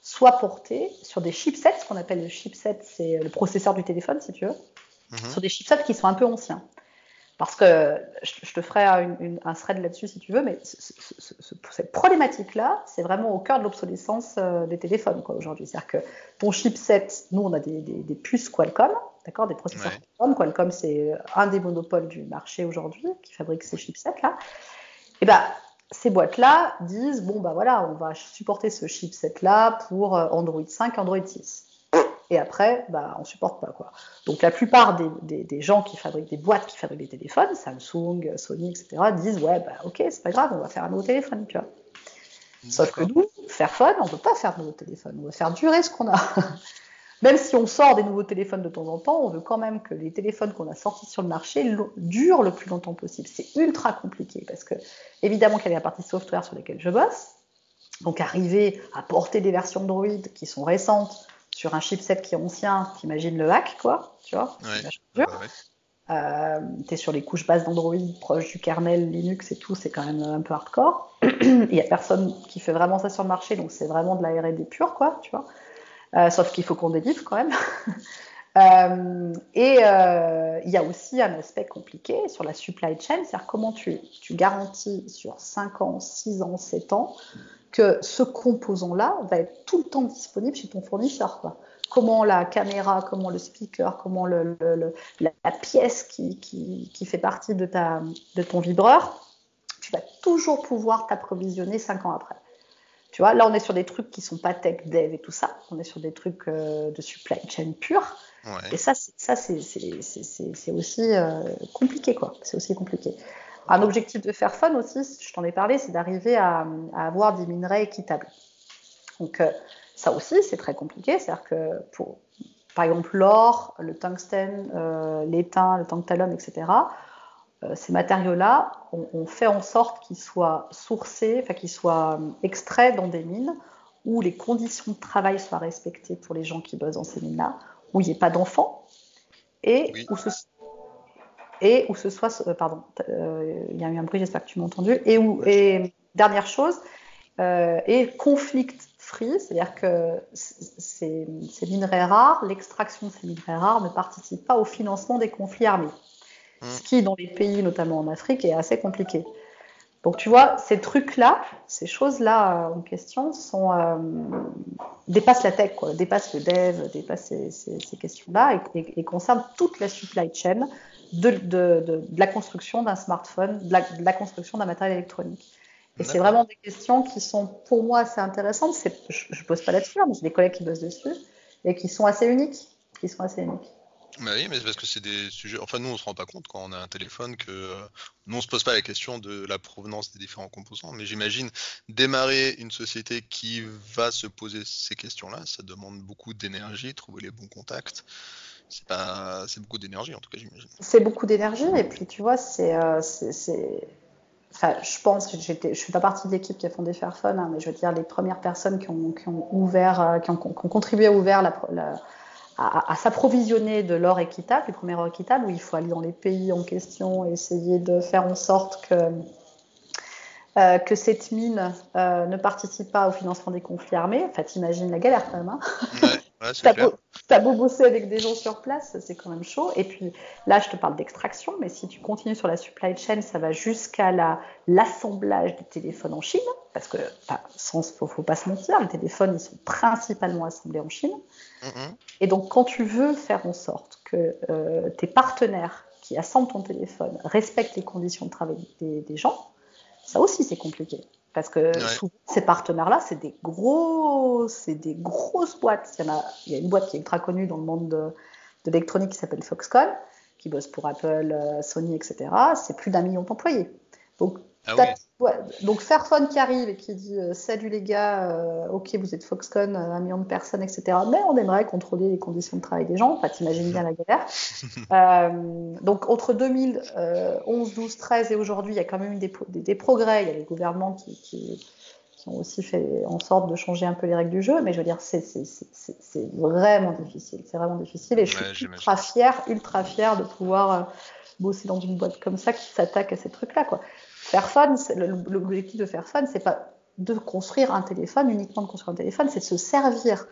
soient portées sur des chipsets, ce qu'on appelle le chipset, c'est le processeur du téléphone, si tu veux, Mhm. sur des chipsets qui sont un peu anciens. Parce que je, te ferai une- une- un thread là-dessus si tu veux, mais ce- ce- ce- ce- cette problématique-là, c'est vraiment au cœur de l'obsolescence euh, des téléphones aujourd'hui. C'est-à-dire que ton chipset, nous on a des, des- des puces Qualcomm, d'accord, des processeurs Ouais. Qualcomm. Qualcomm, c'est un des monopoles du marché aujourd'hui qui fabrique ces chipsets-là. Et ben, ces boîtes-là disent bon bah voilà, on va supporter ce chipset-là pour euh, Android 5, Android 6. Et après, bah, on supporte pas quoi. Donc la plupart des, des- des gens qui fabriquent des boîtes qui fabriquent des téléphones, Samsung, Sony, etc., disent ouais bah ok c'est pas grave, on va faire un nouveau téléphone, tu vois. Sauf que nous, Fairphone, on ne peut pas faire de nouveau téléphone, on va faire durer ce qu'on a. même si on sort des nouveaux téléphones de temps en temps, on veut quand même que les téléphones qu'on a sortis sur le marché durent le plus longtemps possible. C'est ultra compliqué parce que, évidemment, qu'il y a la partie software sur laquelle je bosse. Donc, arriver à porter des versions Android qui sont récentes sur un chipset qui est ancien, t'imagines le hack, quoi, tu vois Ouais. c'est ouais. Euh, tu es sur les couches basses d'Android, proche du kernel Linux et tout, c'est quand même un peu hardcore. Il n'y a personne qui fait vraiment ça sur le marché, donc c'est vraiment de la R&D pure, quoi, tu vois. Euh, sauf qu'il faut qu'on délivre quand même. Euh, et euh, il y a aussi un aspect compliqué sur la supply chain, c'est-à-dire comment tu, tu, garantis sur 5 ans, 6 ans, 7 ans que ce composant-là va être tout le temps disponible chez ton fournisseur. Comment la caméra, comment le speaker, comment la, pièce qui, qui, qui, fait partie de, ta, de ton vibreur, tu vas toujours pouvoir t'approvisionner 5 ans après. Tu vois, là, on est sur des trucs qui sont pas tech, dev et tout ça. On est sur des trucs euh, de supply chain pure. Ouais. Et ça, ça c'est aussi euh, compliqué, quoi. C'est aussi compliqué. Un objectif de Fairphone aussi, je t'en ai parlé, c'est d'arriver à, à, avoir des minerais équitables. Donc, euh, ça aussi, c'est très compliqué. C'est-à-dire que pour, par exemple, l'or, le tungstène, l'étain, le tantalum, etc., ces matériaux-là, on, on, fait en sorte qu'ils soient sourcés, enfin qu'ils soient euh, extraits dans des mines où les conditions de travail soient respectées pour les gens qui bossent dans ces mines-là, où il n'y ait pas d'enfants et, oui. où ce, et où ce soit, euh, pardon, euh, il y a eu un bruit, j'espère que tu m'as entendu, et où, et dernière chose, euh, et conflict free, c'est-à-dire que ces, ces minerais rares, l'extraction de ces minerais rares ne participe pas au financement des conflits armés ce qui, dans les pays, notamment en Afrique, est assez compliqué. Donc, tu vois, ces trucs-là, ces choses-là euh, en question, sont, euh, dépassent la tech, quoi, dépassent le dev, dépassent ces, ces, ces questions-là et, et, et, concernent toute la supply chain de, de, de, de la construction d'un smartphone, de la, de la construction d'un matériel électronique. Et c'est vraiment des questions qui sont, pour moi, assez intéressantes. Je ne pose pas là-dessus, hein, mais j'ai des collègues qui bossent dessus et qui sont assez uniques. Qui sont assez uniques. Bah oui, mais c'est parce que c'est des sujets. Enfin, nous, on se rend pas compte quand on a un téléphone que euh, nous, on se pose pas la question de la provenance des différents composants. Mais j'imagine démarrer une société qui va se poser ces questions-là, ça demande beaucoup d'énergie, trouver les bons contacts. C'est pas, c'est beaucoup d'énergie en tout cas, j'imagine. C'est beaucoup d'énergie et puis tu vois, c'est, euh, enfin, je pense, je suis pas partie de l'équipe qui a fondé Fairphone, hein, mais je veux dire les premières personnes qui ont, qui ont ouvert, euh, qui ont, contribué à ouvrir la à, à s'approvisionner de l'or équitable, du premier or équitable, où il faut aller dans les pays en question et essayer de faire en sorte que, euh, que cette mine euh, ne participe pas au financement des conflits armés. Enfin, t'imagines la galère quand même. Hein ouais, ouais, t'as, beau, bosser avec des gens sur place, c'est quand même chaud. Et puis là, je te parle d'extraction, mais si tu continues sur la supply chain, ça va jusqu'à la, l'assemblage des téléphones en Chine, parce que, enfin, sans, faut, faut pas se mentir, les téléphones, ils sont principalement assemblés en Chine. Mm-hmm. Et donc, quand tu veux faire en sorte que euh, tes partenaires qui assemblent ton téléphone respectent les conditions de travail des, des gens, ça aussi c'est compliqué. Parce que ouais. souvent, ces partenaires-là, c'est des gros, c'est des grosses boîtes. Il y, en a, il y a une boîte qui est ultra connue dans le monde de, de l'électronique qui s'appelle Foxconn, qui bosse pour Apple, euh, Sony, etc. C'est plus d'un million d'employés. Donc, ah. Ouais, donc Fairphone qui arrive et qui dit euh, salut les gars, euh, ok vous êtes Foxconn, euh, un million de personnes, etc. Mais on aimerait contrôler les conditions de travail des gens. Enfin, t'imagines bien la galère. donc entre 2011, 12, 13 et aujourd'hui, il y a quand même eu des, des, des, progrès. Il y a les gouvernements qui, qui, qui, ont aussi fait en sorte de changer un peu les règles du jeu. Mais je veux dire, c'est vraiment difficile. C'est vraiment difficile. Et je ouais, suis ultra fière, ultra fière de pouvoir bosser dans une boîte comme ça qui s'attaque à ces trucs-là. Fairphone, l'objectif de Fairphone, c'est pas de construire un téléphone, uniquement de construire un téléphone, c'est de se servir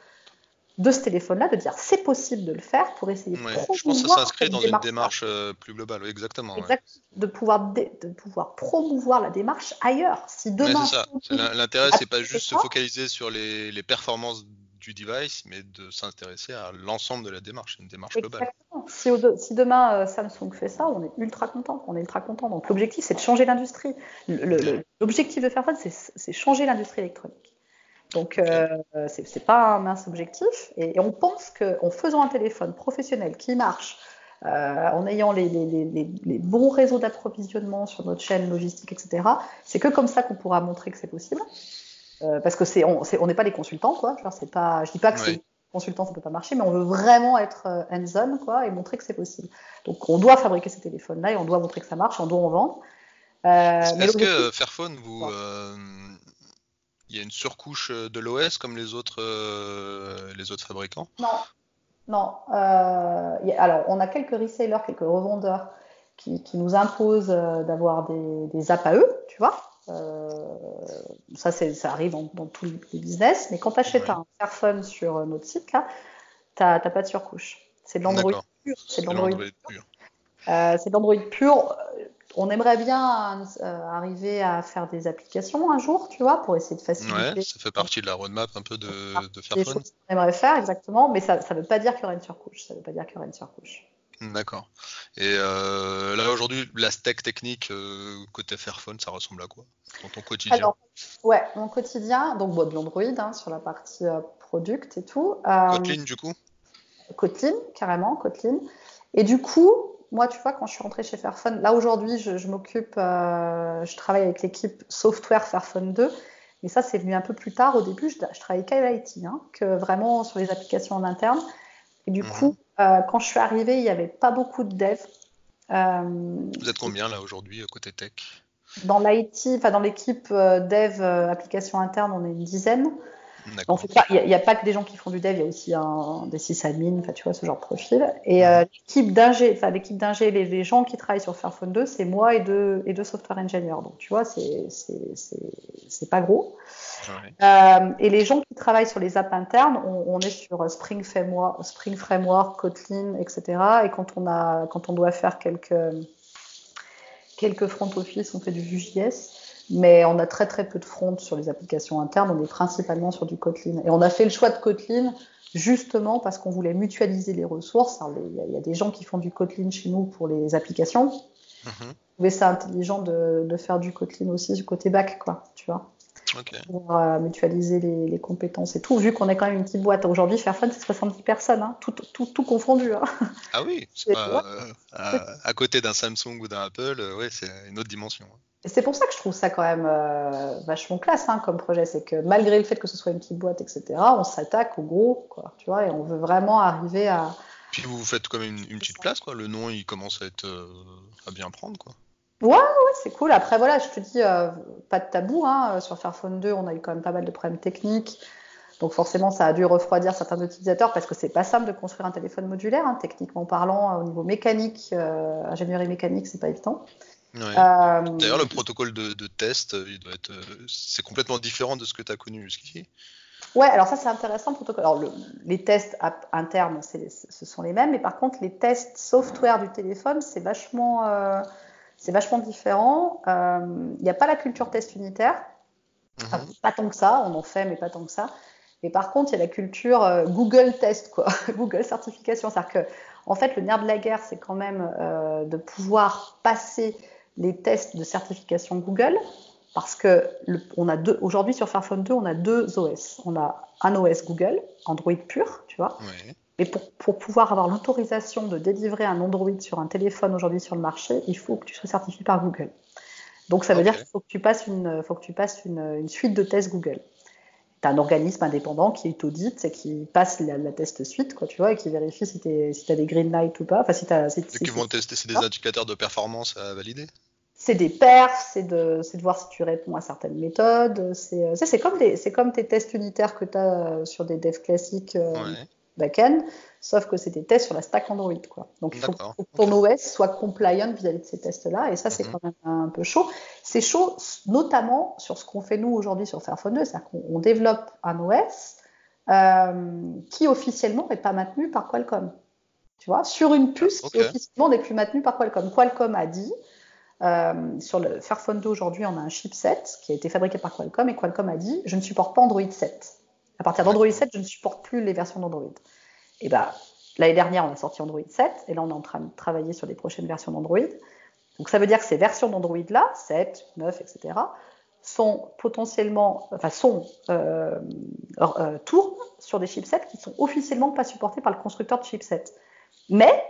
de ce téléphone-là, de dire c'est possible de le faire pour essayer de Je pense que ça s'inscrit dans une démarche euh, plus globale, oui, exactement. Exact, ouais. de, pouvoir de, de, pouvoir promouvoir la démarche ailleurs. Si demain. L'intérêt, c'est pas juste se focaliser sur les, les performances du device, mais de s'intéresser à l'ensemble de la démarche, une démarche globale. Si, demain euh, Samsung fait ça, on est ultra content. On est ultra content. Donc l'objectif, c'est de changer l'industrie. L'objectif de Fairphone, c'est changer l'industrie électronique. Donc euh, c'est pas un mince objectif. Et, on pense qu'en faisant un téléphone professionnel qui marche, euh, en ayant les bons réseaux d'approvisionnement sur notre chaîne logistique, etc., c'est que comme ça qu'on pourra montrer que c'est possible. Euh, parce que c'est on n'est pas des consultants quoi. Genre, c'est pas, je dis pas que ouais. c'est consultant ça peut pas marcher, mais on veut vraiment être euh, hands-on quoi et montrer que c'est possible. Donc on doit fabriquer ces téléphones là et on doit montrer que ça marche, on doit en vendre. Euh, Est-ce que Fairphone vous euh, il y a une surcouche de l'OS comme les autres les autres fabricants? Non, non. A, alors on a quelques resellers, quelques revendeurs qui, qui nous imposent d'avoir des, des apps à eux, tu vois. Euh, ça, ça arrive dans, dans, tous les business, mais quand tu achètes ouais. un Fairphone sur notre site, là, tu n'as pas de surcouche. C'est de l'Android pur. C'est de l'Android pur. Euh, c'est de l'Android pur. On aimerait bien euh, arriver à faire des applications un jour, tu vois, pour essayer de faciliter. Ouais, ça fait partie de la roadmap un peu de, de Fairphone. On aimerait faire exactement, mais ça ne veut pas dire qu'il y aura une surcouche. Ça veut pas dire qu'il y aura une surcouche. D'accord. Et euh, là aujourd'hui, la stack technique euh, côté Fairphone, ça ressemble à quoi? Dans ton quotidien? Alors, ouais, mon quotidien, donc bon, de l'Android hein, sur la partie euh, product et tout. Kotlin du coup? Kotlin, carrément, Kotlin. Et du coup, moi, tu vois, quand je suis rentrée chez Fairphone, là aujourd'hui, je, m'occupe, je travaille avec l'équipe software Fairphone 2. Mais ça, c'est venu un peu plus tard. Au début, je, je travaillais qu'à l'IT, hein, que vraiment sur les applications en interne. Et du mhm. coup, euh, quand je suis arrivée, il n'y avait pas beaucoup de devs. Euh, Vous êtes combien là aujourd'hui côté tech? Dans l'IT, enfin dans l'équipe euh, dev application interne, on est une dizaine. Il n'y a, pas que des gens qui font du dev, il y a aussi un, des sysadmins, tu vois, ce genre de profil. Et l'équipe d'ingé, enfin, l'équipe d'ingé, les, gens qui travaillent sur Fairphone 2, c'est moi et deux, et deux software engineers. Donc, tu vois, c'est pas gros. Euh, et les gens qui travaillent sur les apps internes, on, est sur Spring Framework, Spring Framework, Kotlin, etc. Et quand on, a, quand on doit faire quelques, quelques front office, on fait du Vue.js. Mais on a très très peu de front sur les applications internes. On est principalement sur du Kotlin. Et on a fait le choix de Kotlin justement parce qu'on voulait mutualiser les ressources. Il y, a des gens qui font du Kotlin chez nous pour les applications. Mm-hmm. Mais c'est intelligent de, de, faire du Kotlin aussi du côté back, quoi, tu vois pour euh, mutualiser les, compétences et tout, vu qu'on est quand même une petite boîte. Aujourd'hui, Fairphone, c'est 70 personnes, hein, tout, tout, tout, confondu. Hein. Ah oui, pas, euh, à, côté d'un Samsung ou d'un Apple, euh, ouais, c'est une autre dimension. Hein. Et c'est pour ça que je trouve ça quand même vachement classe comme projet. C'est que malgré le fait que ce soit une petite boîte, etc., on s'attaque au gros, quoi, tu vois, et on veut vraiment arriver à. Puis vous faites quand même une, petite place, quoi. Le nom, il commence à être à bien prendre, quoi. Ouais, ouais, c'est cool. Après, voilà, je te dis, euh, pas de tabou. Hein. Sur Fairphone 2, on a eu quand même pas mal de problèmes techniques. Donc forcément, ça a dû refroidir certains utilisateurs parce que c'est pas simple de construire un téléphone modulaire, hein, techniquement parlant, au niveau mécanique, euh, ingénierie mécanique, c'est pas évident. Ouais. Euh, D'ailleurs, le protocole de, test, il doit être, c'est complètement différent de ce que tu as connu jusqu'ici. Ouais, alors ça c'est intéressant. Protocole. Alors les tests internes, ce sont les mêmes, mais par contre les tests software du téléphone, c'est vachement c'est vachement différent. Il euh, n'y a pas la culture test unitaire. Mhm. pas tant que ça, on en fait, mais pas tant que ça. Et par contre, il y a la culture euh, Google test, quoi. Google certification. C'est-à-dire que, en fait, le nerf de la guerre, c'est quand même euh, de pouvoir passer les tests de certification Google. Parce que on a deux, aujourd'hui sur Fairphone 2, on a deux OS. On a un OS Google, Android pur, tu vois. Et pour, pour pouvoir avoir l'autorisation de délivrer un Android sur un téléphone aujourd'hui sur le marché, il faut que tu sois certifié par Google. Donc ça veut dire qu'il faut que tu passes une, faut que tu passes une, une suite de tests Google. Tu as un organisme indépendant qui t'audite et qui passe la, la, test suite, quoi, tu vois, et qui vérifie si tu si as des green lights ou pas. Enfin, si as, si, qui vont tester, c'est des indicateurs de performance à valider c'est des perfs, c'est de, de, voir si tu réponds à certaines méthodes. C'est comme, des, comme tes tests unitaires que tu as sur des devs classiques. Euh, back-end, sauf que c'est des tests sur la stack Android. Quoi. Donc il faut, que ton OS soit compliant vis-à-vis de ces tests-là, et ça c'est mhm. quand même un peu chaud. C'est chaud notamment sur ce qu'on fait nous aujourd'hui sur Fairphone 2, c'est-à-dire qu'on développe un OS euh, qui officiellement n'est pas maintenu par Qualcomm. Tu vois, sur une puce qui officiellement n'est plus maintenue par Qualcomm. Qualcomm a dit, euh, sur le Fairphone 2 aujourd'hui, on a un chipset qui a été fabriqué par Qualcomm et Qualcomm a dit je ne supporte pas Android 7. À partir d'Android 7, je ne supporte plus les versions d'Android. Et bah, l'année dernière, on a sorti Android 7, et là, on est en train de travailler sur les prochaines versions d'Android. Donc, ça veut dire que ces versions d'Android-là, 7, 9, etc., sont potentiellement, enfin, sont, euh, euh, tournent sur des chipsets qui sont officiellement pas supportés par le constructeur de chipsets. Mais,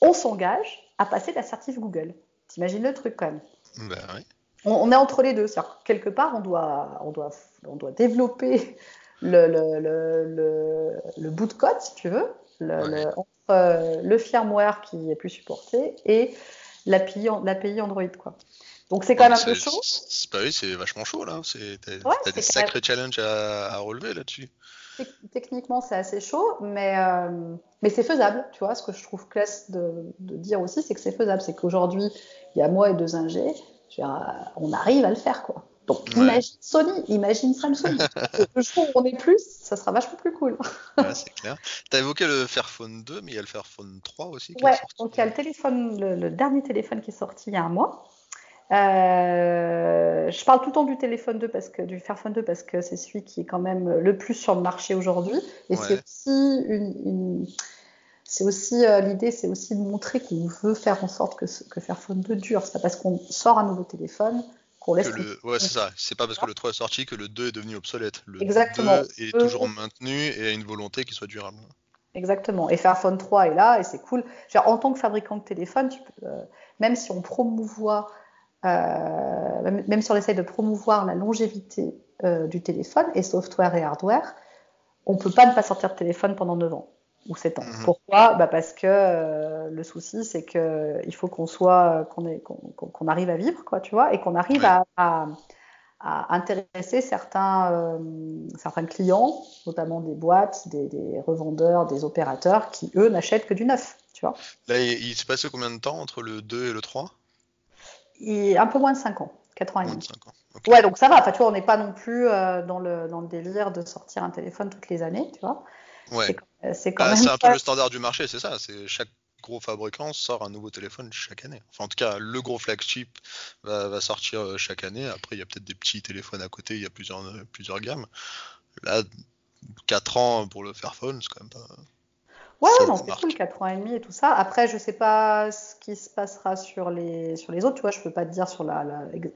on s'engage à passer la Google. T'imagines le truc quand même. Ben oui on, est entre les deux. C'est-à-dire quelque part, on doit, on doit, on doit développer le, le, le, bout de code, si tu veux, entre euh, le firmware qui est plus supporté et l'API, Android. Quoi. Donc c'est quand même un peu chaud. C'est pas oui, c'est vachement chaud là. T'as des sacrés challenges à, relever là-dessus. Techniquement, c'est assez chaud, mais, euh, mais c'est faisable. Tu vois, ce que je trouve classe de, de dire aussi, c'est que c'est faisable. C'est qu'aujourd'hui, il y a moi et deux ingés on arrive à le faire, quoi. Donc imagine Sony, imagine Samsung. le jour où on est plus, ça sera vachement plus cool. ouais, c'est clair. Tu as évoqué le Fairphone 2, mais il y a le Fairphone 3 aussi. Qui ouais, donc il y a le téléphone, le, dernier téléphone qui est sorti il y a un mois. Euh, je parle tout le temps du téléphone 2 parce que du Fairphone 2 parce que c'est celui qui est quand même le plus sur le marché aujourd'hui et c'est aussi une, c'est aussi euh, l'idée c'est aussi de montrer qu'on veut faire en sorte que, que Fairphone 2 dure. C'est pas parce qu'on sort un nouveau téléphone qu'on laisse le... ouais c'est ça. C'est pas parce que le 3 est sorti que le 2 est devenu obsolète. Le Exactement. 2 est toujours maintenu et a une volonté qu'il soit durable. Exactement. Et Fairphone 3 est là et c'est cool. Genre, en tant que fabricant de téléphone, tu peux, euh, même si on promouvoit euh, même si on essaye de promouvoir la longévité euh, du téléphone, et software et hardware, on ne peut pas ne pas sortir de téléphone pendant 9 ans ou 7 ans. Mhm. Pourquoi? Bah Parce que euh, le souci, c'est qu'il faut qu'on soit, qu'on arrive à vivre, quoi, tu vois, et qu'on arrive à, à, intéresser certains, certains clients, notamment des boîtes, des, des, revendeurs, des opérateurs, qui, eux, n'achètent que du neuf, tu vois. Là, il, il se passe combien de temps entre le 2 et le 3 un peu moins de 5 ans, 4 ans et demi. Ouais, donc ça va. Enfin, tu vois, on n'est pas non plus euh, dans, le, dans le délire de sortir un téléphone toutes les années, tu vois. Ouais. C'est quand bah. C'est un peu le standard du marché, c'est ça. C'est chaque gros fabricant sort un nouveau téléphone chaque année. Enfin, en tout cas, le gros flagship va, va sortir euh, chaque année. Après, il y a peut-être des petits téléphones à côté. Il y a plusieurs, plusieurs gammes. Là, 4 ans pour le Fairphone, c'est quand même pas. Ouais, non, c'est cool, 4 ans et demi et tout ça. Après, je sais pas ce qui se passera sur les, sur les autres, tu vois, je peux pas te dire sur la,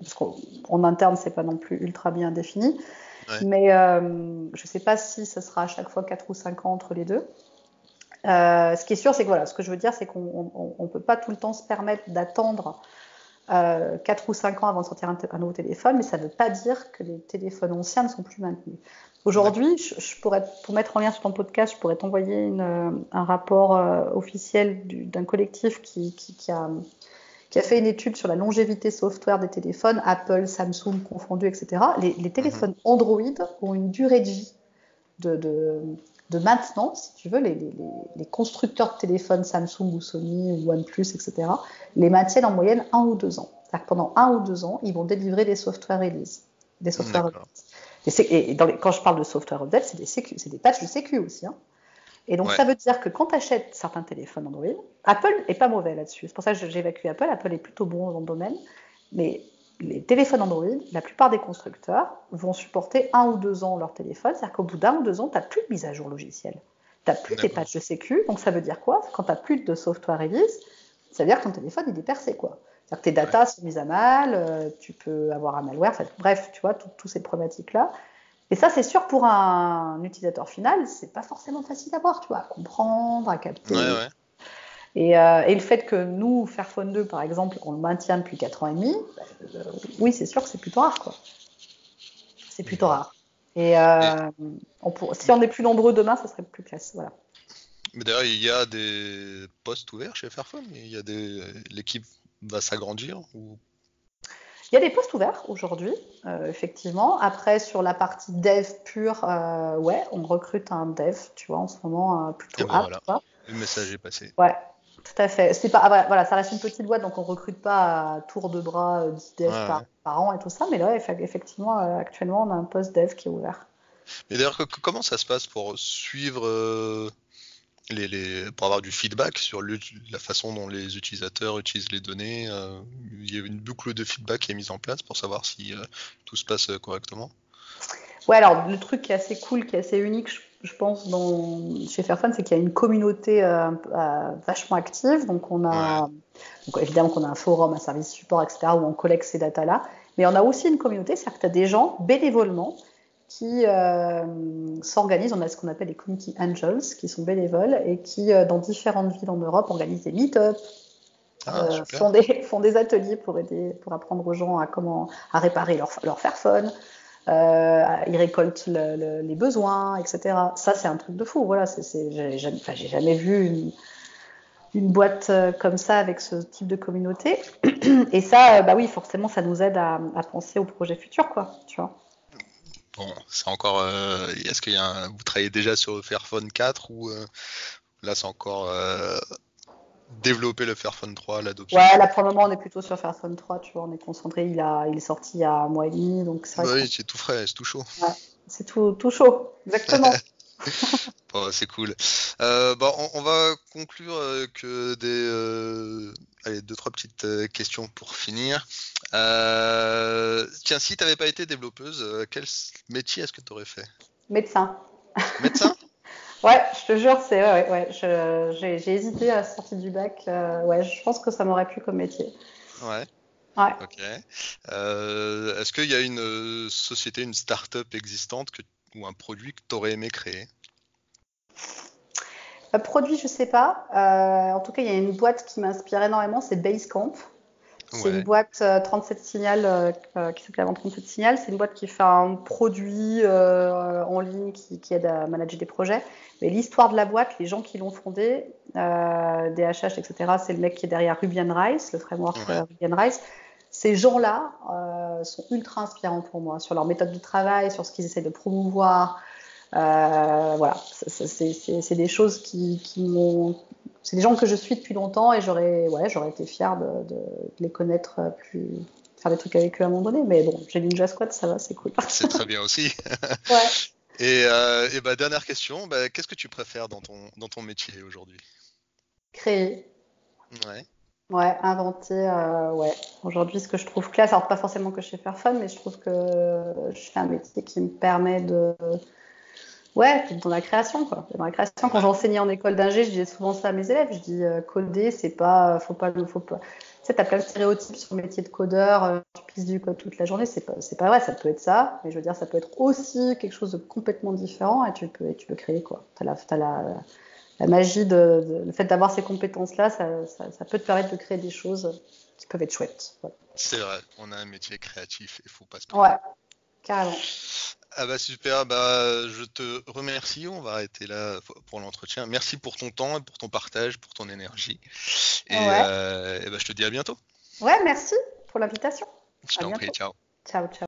parce qu'en interne, c'est pas non plus ultra bien défini. Mais euh, je sais pas si ce sera à chaque fois 4 ou 5 ans entre les deux. Euh, ce qui est sûr, c'est que voilà, ce que je veux dire, c'est qu'on ne peut pas tout le temps se permettre d'attendre euh, 4 ou 5 ans avant de sortir un, un nouveau téléphone, mais ça ne veut pas dire que les téléphones anciens ne sont plus maintenus. Aujourd'hui, je, pourrais, pour mettre en lien sur ton podcast, je pourrais t'envoyer un rapport euh, officiel d'un collectif qui, qui, a, qui, a, fait une étude sur la longévité software des téléphones, Apple, Samsung confondus, etc. Les, les téléphones mhm. Android ont une durée de vie de, de, de maintenance, si tu veux, les, les, les, constructeurs de téléphones Samsung ou Sony ou OnePlus, etc., les maintiennent en moyenne un ou deux ans. C'est-à-dire que pendant un ou deux ans, ils vont délivrer des software release, des software release. Et, dans quand je parle de software update, c'est des, des patchs de sécu aussi. Hein. Et donc, ça veut dire que quand tu achètes certains téléphones Android, Apple est pas mauvais là-dessus. C'est pour ça que j'évacue Apple. Apple est plutôt bon dans le domaine. Mais les téléphones Android, la plupart des constructeurs vont supporter un ou deux ans leur téléphone. C'est-à-dire qu'au bout d'un ou deux ans, tu n'as plus de mise à jour logicielle. Tu n'as plus tes patchs de sécu. Donc, ça veut dire quoi? Quand tu n'as plus de software release, ça veut dire que ton téléphone, il est percé. quoi. C'est-à-dire que tes datas sont mises à mal, euh, tu peux avoir un malware, bref, tu vois, toutes ces problématiques-là. Et ça, c'est sûr, pour un utilisateur final, c'est pas forcément facile à voir, tu vois, à comprendre, à capter. Ouais, ouais. Et, euh, et, le fait que nous, Fairphone 2, par exemple, on le maintient depuis 4 ans et demi, euh, oui, c'est sûr que c'est plutôt rare, quoi. C'est plutôt rare. Et, euh, On pour... si on est plus nombreux demain, ça serait plus classe, voilà. Mais d'ailleurs, il y a des postes ouverts chez Fairphone? Il y a des l'équipe va s'agrandir ou il y a des postes ouverts aujourd'hui, euh, effectivement. Après, sur la partie dev pure, euh, ouais, on recrute un dev, tu vois, en ce moment, euh, plutôt ben voilà. Le message est passé. Ouais, tout à fait. C'est pas, ah, voilà, ça reste une petite boîte, donc on recrute pas à tour de bras 10 devs par, an et tout ça. Mais là, effectivement, actuellement, on a un poste dev qui est ouvert. Mais d'ailleurs, comment ça se passe pour suivre les, pour avoir du feedback sur la façon dont les utilisateurs utilisent les données. Euh, il y a une boucle de feedback qui est mise en place pour savoir si euh, tout se passe euh, correctement. Ouais, alors le truc qui est assez cool, qui est assez unique, je, pense, dans, chez Fairphone, c'est qu'il y a une communauté vachement active. Donc, on a, donc, évidemment qu'on a un forum, un service support, etc., où on collecte ces datas-là. Mais on a aussi une communauté, c'est-à-dire que tu as des gens bénévolement qui euh, s'organisent. On a ce qu'on appelle les community angels, qui sont bénévoles et qui, euh, dans différentes villes en Europe, organisent des meet-ups, ah, euh, font, des, font, des, ateliers pour aider, pour apprendre aux gens à comment à réparer leur, leur Fairphone. Ils récoltent le, les besoins, etc. Ça, c'est un truc de fou. Voilà, j'ai jamais, jamais, vu une, une boîte comme ça avec ce type de communauté. Et ça, bah oui, forcément, ça nous aide à, à penser au projet futur, quoi. Tu vois. Bon, c'est encore. Euh, est-ce qu'il y a vous travaillez déjà sur le Fairphone 4 ou euh, là c'est encore euh, développer le Fairphone 3, l'adoption? Ouais, là pour le moment on est plutôt sur Fairphone 3, tu vois, on est concentré, il, a, il est sorti il y a un mois et demi, donc c'est Bah oui, c'est tout frais, c'est tout chaud. c'est tout, tout chaud, exactement. Bon, c'est cool. Euh, bah, on, on va conclure euh, que des, euh, allez, deux trois petites questions pour finir. Euh, tiens, si tu n'avais pas été développeuse, euh, quel métier est-ce que tu aurais fait? Médecin. Médecin? Ouais, je te jure, c'est ouais, ouais, j'ai hésité à la sortie du bac. euh, ouais, je pense que ça m'aurait plu comme métier. Ouais. Ouais. Ok. Euh, est-ce qu'il y a une société, une start-up existante que, ou un produit que tu aurais aimé créer? Euh, produit, je sais pas. Euh, en tout cas, il y a une boîte qui m'inspire énormément, c'est Basecamp. C'est Ouais. une boîte euh, 37 Signal euh, euh, qui s'appelle avant 37 Signal. C'est une boîte qui fait un produit euh, en ligne qui, qui aide à manager des projets. Mais l'histoire de la boîte, les gens qui l'ont fondée, euh, DHH, etc., c'est le mec qui est derrière Ruby Rails, le framework Ouais. euh, Ruby Rails. Ces gens-là euh, sont ultra inspirants pour moi sur leur méthode de travail, sur ce qu'ils essaient de promouvoir. Euh, voilà, c'est- des choses qui, qui m'ont. C'est des gens que je suis depuis longtemps et j'aurais ouais, j'aurais été fière de, de- de les connaître euh, plus. faire des trucs avec eux à un moment donné. Mais bon, j'ai Ninja Squad, ça va, c'est cool. C'est très bien aussi. Ouais. Et, euh, et bah, dernière question, bah, qu'est-ce que tu préfères dans ton, dans ton métier aujourd'hui? Créer. Ouais. Ouais, inventer, euh, ouais. Aujourd'hui, ce que je trouve classe, alors pas forcément que je sais faire fun, mais je trouve que je fais un métier qui me permet de, ouais, d'être dans la création, quoi. Dans la création, quand j'enseignais en école d'ingé, je disais souvent ça à mes élèves. Je dis, euh, coder, c'est pas, faut pas, faut pas. Tu sais, t'as plein de stéréotypes sur le métier de codeur, euh, tu pisses du code toute la journée, c'est pas, c'est pas vrai, ça peut être ça, mais je veux dire, ça peut être aussi quelque chose de complètement différent et tu peux, et tu peux créer, quoi. T'as la, t'as la, la magie de, de- le fait d'avoir ces compétences-là, ça, ça, ça peut te permettre de créer des choses qui peuvent être chouettes. C'est vrai, on a un métier créatif et faut pas se ouais carrément. Ah bah super, bah je te remercie, on va arrêter là pour l'entretien. Merci pour ton temps pour ton partage, pour ton énergie. Et, Ouais. euh, et bah, je te dis à bientôt. Ouais, merci pour l'invitation. Je t'en prie, ciao. Ciao, ciao.